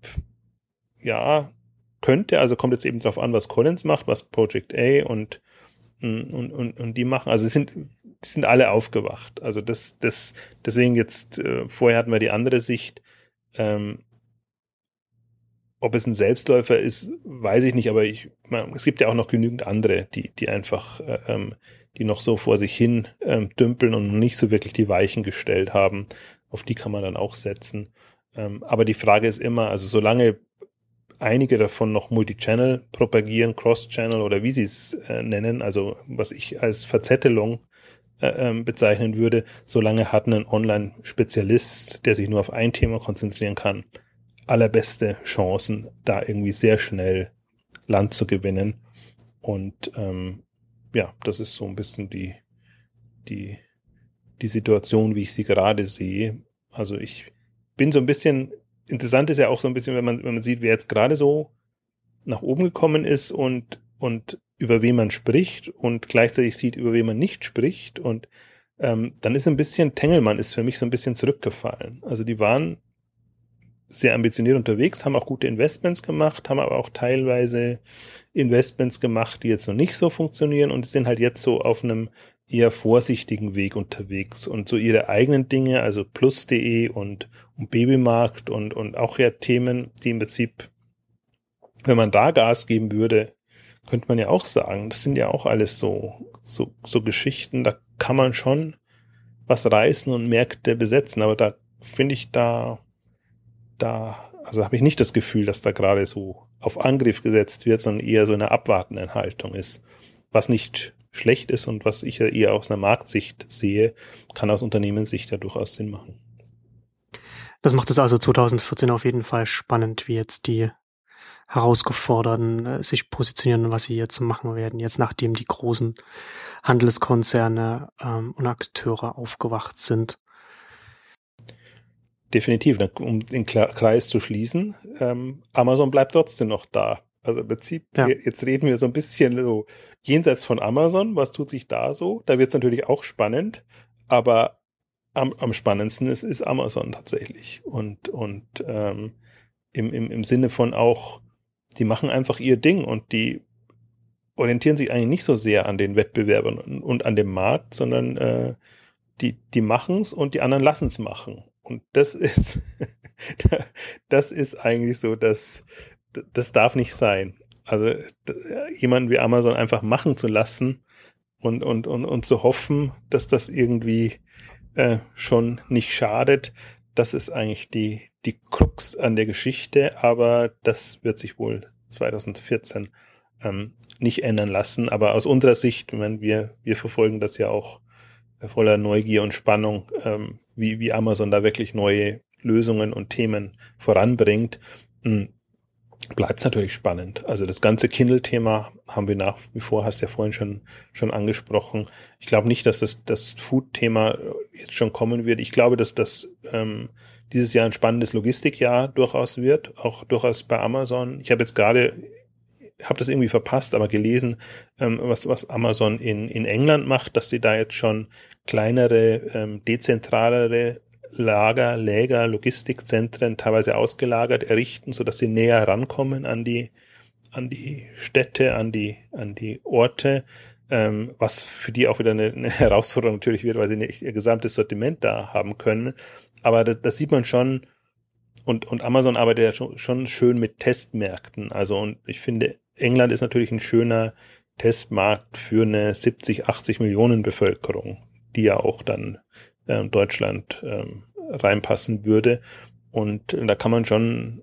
ja, könnte, also kommt jetzt eben drauf an, was Collins macht, was Project A und Und, und, und die machen, also sind, die sind alle aufgewacht. Also das, das, deswegen jetzt, äh, vorher hatten wir die andere Sicht. Ähm, ob es ein Selbstläufer ist, weiß ich nicht, aber ich, man, es gibt ja auch noch genügend andere, die, die einfach, äh, ähm, die noch so vor sich hin ähm, dümpeln und nicht so wirklich die Weichen gestellt haben. Auf die kann man dann auch setzen. Ähm, aber die Frage ist immer, also solange einige davon noch Multichannel propagieren, Cross-Channel oder wie sie es äh, nennen, also was ich als Verzettelung äh, ähm, bezeichnen würde, solange hat ein Online-Spezialist, der sich nur auf ein Thema konzentrieren kann, allerbeste Chancen, da irgendwie sehr schnell Land zu gewinnen. Und ähm, ja, das ist so ein bisschen die, die, die Situation, wie ich sie gerade sehe. Also ich bin so ein bisschen interessant ist ja auch so ein bisschen, wenn man, wenn man sieht, wer jetzt gerade so nach oben gekommen ist und, und über wen man spricht und gleichzeitig sieht, über wen man nicht spricht. Und ähm, dann ist ein bisschen, Tengelmann ist für mich so ein bisschen zurückgefallen. Also die waren sehr ambitioniert unterwegs, haben auch gute Investments gemacht, haben aber auch teilweise Investments gemacht, die jetzt noch nicht so funktionieren und sind halt jetzt so auf einem eher vorsichtigen Weg unterwegs und so ihre eigenen Dinge, also plus.de und, und Babymarkt und, und auch ja Themen, die im Prinzip, wenn man da Gas geben würde, könnte man ja auch sagen, das sind ja auch alles so, so, so Geschichten, da kann man schon was reißen und Märkte besetzen, aber da finde ich da, da, also habe ich nicht das Gefühl, dass da gerade so auf Angriff gesetzt wird, sondern eher so eine abwartende Haltung ist, was nicht schlecht ist und was ich ja eher aus einer Marktsicht sehe, kann aus Unternehmenssicht ja durchaus Sinn machen. Das macht es also 2014 auf jeden Fall spannend, wie jetzt die Herausgeforderten äh, sich positionieren und was sie jetzt machen werden, jetzt nachdem die großen Handelskonzerne ähm, und Akteure aufgewacht sind. Definitiv, um den Kreis zu schließen, ähm, Amazon bleibt trotzdem noch da. Also im Prinzip, ja. jetzt reden wir so ein bisschen so jenseits von Amazon, was tut sich da so? Da wird es natürlich auch spannend, aber am, am spannendsten ist, ist Amazon tatsächlich. Und, und ähm, im, im, im Sinne von auch, die machen einfach ihr Ding und die orientieren sich eigentlich nicht so sehr an den Wettbewerbern und, und an dem Markt, sondern äh, die, die machen es und die anderen lassen es machen. Und das ist, das ist eigentlich so, dass das darf nicht sein. Also jemanden wie Amazon einfach machen zu lassen und, und, und, und zu hoffen, dass das irgendwie äh, schon nicht schadet, das ist eigentlich die, die Krux an der Geschichte, aber das wird sich wohl 2014 ähm, nicht ändern lassen. Aber aus unserer Sicht, ich meine, wir, wir verfolgen das ja auch voller Neugier und Spannung, ähm, wie, wie Amazon da wirklich neue Lösungen und Themen voranbringt. Hm, bleibt es natürlich spannend. Also das ganze Kindle-Thema haben wir nach wie vor, hast du ja vorhin schon, schon angesprochen. Ich glaube nicht, dass das, das Food-Thema jetzt schon kommen wird. Ich glaube, dass das ähm, dieses Jahr ein spannendes Logistikjahr durchaus wird, auch durchaus bei Amazon. Ich habe jetzt gerade, habe das irgendwie verpasst, aber gelesen, ähm, was, was Amazon in, in England macht, dass sie da jetzt schon kleinere, ähm, dezentralere Lager, Läger, Logistikzentren teilweise ausgelagert errichten, so dass sie näher rankommen an die, an die Städte, an die, an die Orte, ähm, was für die auch wieder eine, eine, Herausforderung natürlich wird, weil sie nicht ihr gesamtes Sortiment da haben können. Aber das, das sieht man schon, und, und Amazon arbeitet ja schon, schon schön mit Testmärkten. Also, und ich finde, England ist natürlich ein schöner Testmarkt für eine 70, 80 Millionen Bevölkerung, die ja auch dann äh, Deutschland ähm, reinpassen würde. Und da kann man schon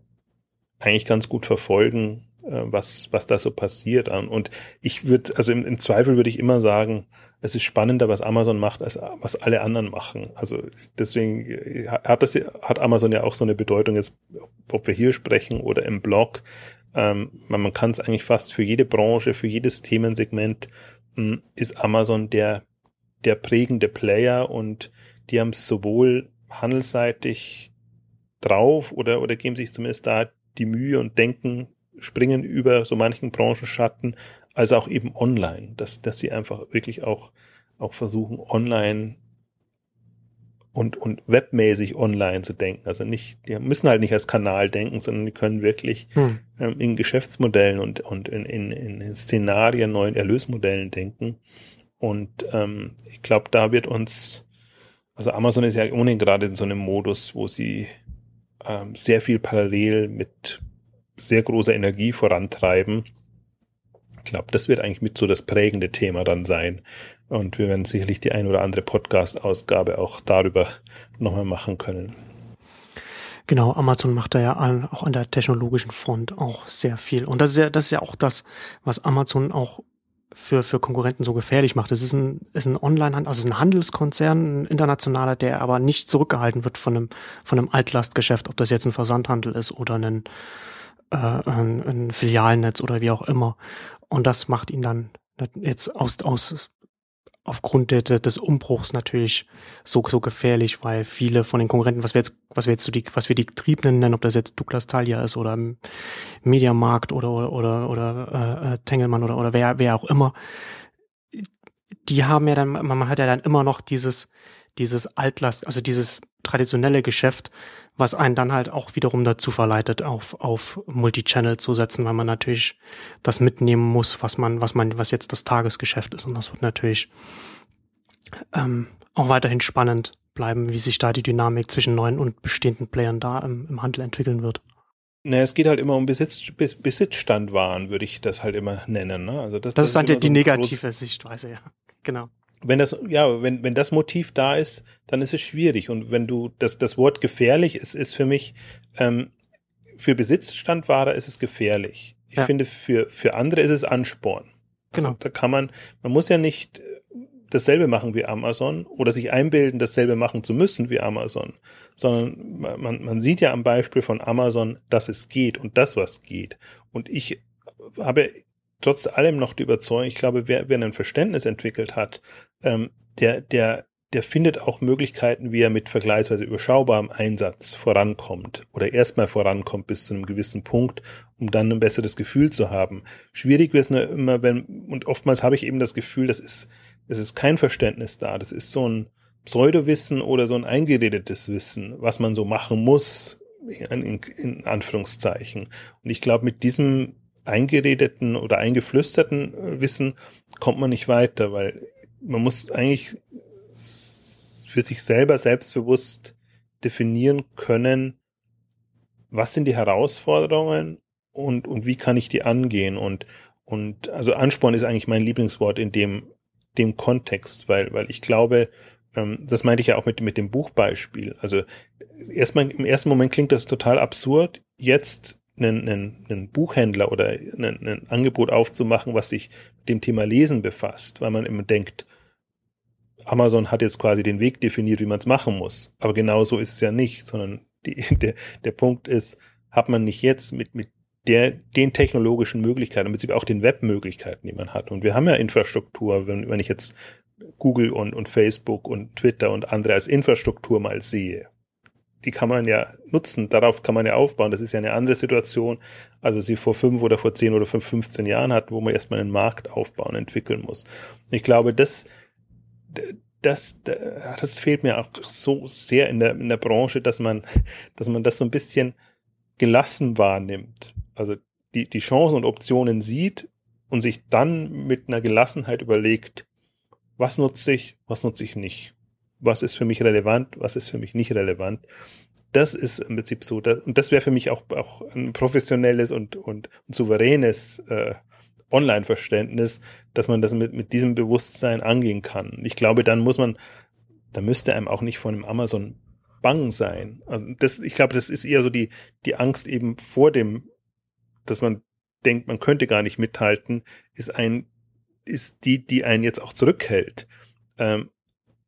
eigentlich ganz gut verfolgen, äh, was, was da so passiert. Und ich würde, also im, im Zweifel würde ich immer sagen, es ist spannender, was Amazon macht, als was alle anderen machen. Also deswegen äh, hat das, hat Amazon ja auch so eine Bedeutung jetzt, ob wir hier sprechen oder im Blog. Ähm, man kann es eigentlich fast für jede Branche, für jedes Themensegment mh, hm, ist Amazon der, der prägende Player und die haben es sowohl handelsseitig drauf oder, oder geben sich zumindest da die Mühe und denken, springen über so manchen Branchenschatten, als auch eben online, dass, dass sie einfach wirklich auch, auch versuchen, online und, und webmäßig online zu denken. Also nicht, die müssen halt nicht als Kanal denken, sondern die können wirklich hm. ähm, in Geschäftsmodellen und, und in, in, in Szenarien, neuen Erlösmodellen denken. Und ähm, ich glaube, da wird uns, also Amazon ist ja ohnehin gerade in so einem Modus, wo sie ähm, sehr viel parallel mit sehr großer Energie vorantreiben. Ich glaube, das wird eigentlich mit so das prägende Thema dann sein, und wir werden sicherlich die ein oder andere Podcast-Ausgabe auch darüber nochmal machen können. Genau, Amazon macht da ja an, auch an der technologischen Front auch sehr viel. Und das ist ja, das ist ja auch das, was Amazon auch für, für Konkurrenten so gefährlich macht. Es ist ein, ist ein Online-Handel, also ein Handelskonzern, ein internationaler, der aber nicht zurückgehalten wird von einem, von einem Altlastgeschäft, ob das jetzt ein Versandhandel ist oder ein, äh, ein, ein Filialnetz oder wie auch immer. Und das macht ihn dann jetzt aus, aus aufgrund de, de, des Umbruchs natürlich so, so gefährlich, weil viele von den Konkurrenten, was wir jetzt, was wir jetzt so die, was wir die Triebenen nennen, ob das jetzt Douglas Thalia ist oder Mediamarkt oder, oder, oder, oder äh, Tengelmann oder, oder wer, wer auch immer, die haben ja dann, man hat ja dann immer noch dieses, dieses Altlast, also dieses traditionelle Geschäft, was einen dann halt auch wiederum dazu verleitet, auf, auf Multichannel zu setzen, weil man natürlich das mitnehmen muss, was man, was man, was jetzt das Tagesgeschäft ist. Und das wird natürlich ähm, auch weiterhin spannend bleiben, wie sich da die Dynamik zwischen neuen und bestehenden Playern da im, im Handel entwickeln wird. Naja, es geht halt immer um Besitz, Besitzstandwaren, würde ich das halt immer nennen. Ne? Also das, das, das ist halt die, so negative Sichtweise, ja. Genau wenn das, ja, wenn, wenn das Motiv da ist, dann ist es schwierig. Und wenn du, das, das Wort gefährlich ist, ist für mich, ähm, für Besitzstandware ist es gefährlich. Ich ja. finde, für, für andere ist es Ansporn. Also genau. da kann man, man muss ja nicht dasselbe machen wie Amazon oder sich einbilden, dasselbe machen zu müssen wie Amazon, sondern man, man sieht ja am Beispiel von Amazon, dass es geht und das, was geht. Und ich habe trotz allem noch die Überzeugung, ich glaube, wer, wer ein Verständnis entwickelt hat, ähm, der, der, der findet auch Möglichkeiten, wie er mit vergleichsweise überschaubarem Einsatz vorankommt oder erstmal vorankommt bis zu einem gewissen Punkt, um dann ein besseres Gefühl zu haben. Schwierig wird es nur immer, wenn, und oftmals habe ich eben das Gefühl, das ist, es ist kein Verständnis da. Das ist so ein Pseudowissen oder so ein eingeredetes Wissen, was man so machen muss, in, in Anführungszeichen. Und ich glaube, mit diesem eingeredeten oder eingeflüsterten äh, Wissen kommt man nicht weiter, weil man muss eigentlich für sich selber selbstbewusst definieren können, was sind die Herausforderungen und, und wie kann ich die angehen und, und also Ansporn ist eigentlich mein Lieblingswort in dem, dem Kontext, weil, weil ich glaube, ähm, das meinte ich ja auch mit, mit dem Buchbeispiel. Also erstmal, im ersten Moment klingt das total absurd. Jetzt einen, einen, einen Buchhändler oder ein, ein Angebot aufzumachen, was sich mit dem Thema Lesen befasst, weil man immer denkt, Amazon hat jetzt quasi den Weg definiert, wie man es machen muss. Aber genau so ist es ja nicht, sondern die, der, der Punkt ist, hat man nicht jetzt mit, mit der, den technologischen Möglichkeiten, im Prinzip auch den Webmöglichkeiten, die man hat. Und wir haben ja Infrastruktur, wenn, wenn ich jetzt Google und, und Facebook und Twitter und andere als Infrastruktur mal sehe die kann man ja nutzen, darauf kann man ja aufbauen. Das ist ja eine andere Situation, als sie vor fünf oder vor zehn oder fünf, 15 Jahren hat, wo man erstmal einen Markt aufbauen, entwickeln muss. Ich glaube, das, das, das fehlt mir auch so sehr in der, in der Branche, dass man, dass man das so ein bisschen gelassen wahrnimmt. Also die, die Chancen und Optionen sieht und sich dann mit einer Gelassenheit überlegt, was nutze ich, was nutze ich nicht was ist für mich relevant, was ist für mich nicht relevant. Das ist im Prinzip so, das, und das wäre für mich auch, auch ein professionelles und, und, und souveränes äh, Online-Verständnis, dass man das mit, mit diesem Bewusstsein angehen kann. Ich glaube, dann muss man, da müsste einem auch nicht von einem Amazon bang sein. Also das, ich glaube, das ist eher so die, die Angst eben vor dem, dass man denkt, man könnte gar nicht mithalten, ist ein, ist die, die einen jetzt auch zurückhält. Ähm,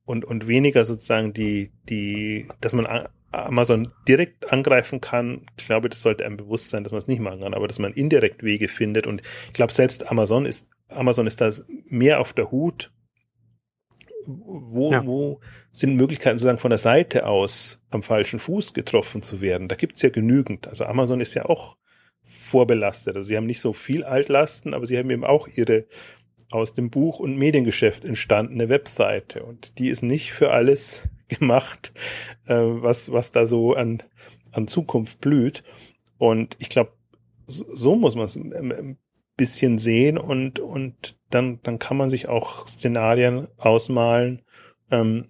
und, und weniger sozusagen die, die, dass man Amazon direkt angreifen kann. Ich glaube, das sollte einem bewusst sein, dass man es nicht machen kann, aber dass man indirekt Wege findet. Und ich glaube, selbst Amazon ist, Amazon ist da mehr auf der Hut. Wo, ja. wo sind Möglichkeiten, sozusagen von der Seite aus am falschen Fuß getroffen zu werden? Da gibt's ja genügend. Also Amazon ist ja auch vorbelastet. Also sie haben nicht so viel Altlasten, aber sie haben eben auch ihre aus dem Buch- und Mediengeschäft entstandene Webseite. Und die ist nicht für alles gemacht, äh, was, was da so an, an Zukunft blüht. Und ich glaube, so muss man es ein bisschen sehen und, und dann, dann kann man sich auch Szenarien ausmalen, ähm,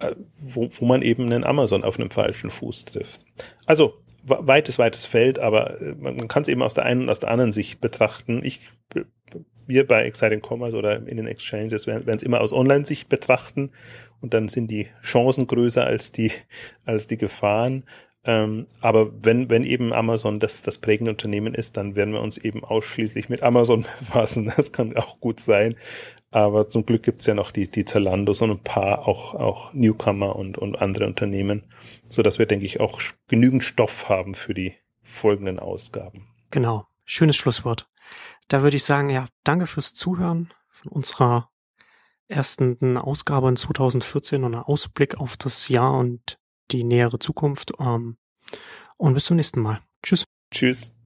äh, wo, wo man eben einen Amazon auf einem falschen Fuß trifft. Also weites, weites Feld, aber äh, man kann es eben aus der einen und aus der anderen Sicht betrachten. Ich, wir bei Exciting Commerce oder in den Exchanges werden es immer aus Online-Sicht betrachten und dann sind die Chancen größer als die, als die Gefahren. Ähm, aber wenn, wenn eben Amazon das, das prägende Unternehmen ist, dann werden wir uns eben ausschließlich mit Amazon befassen. Das kann auch gut sein. Aber zum Glück gibt's ja noch die, die Zalandos und ein paar auch, auch Newcomer und, und andere Unternehmen, so dass wir, denke ich, auch genügend Stoff haben für die folgenden Ausgaben. Genau. Schönes Schlusswort. Da würde ich sagen, ja, danke fürs Zuhören von unserer ersten Ausgabe in 2014 und ein Ausblick auf das Jahr und die nähere Zukunft. Ähm, und bis zum nächsten Mal. Tschüss. Tschüss.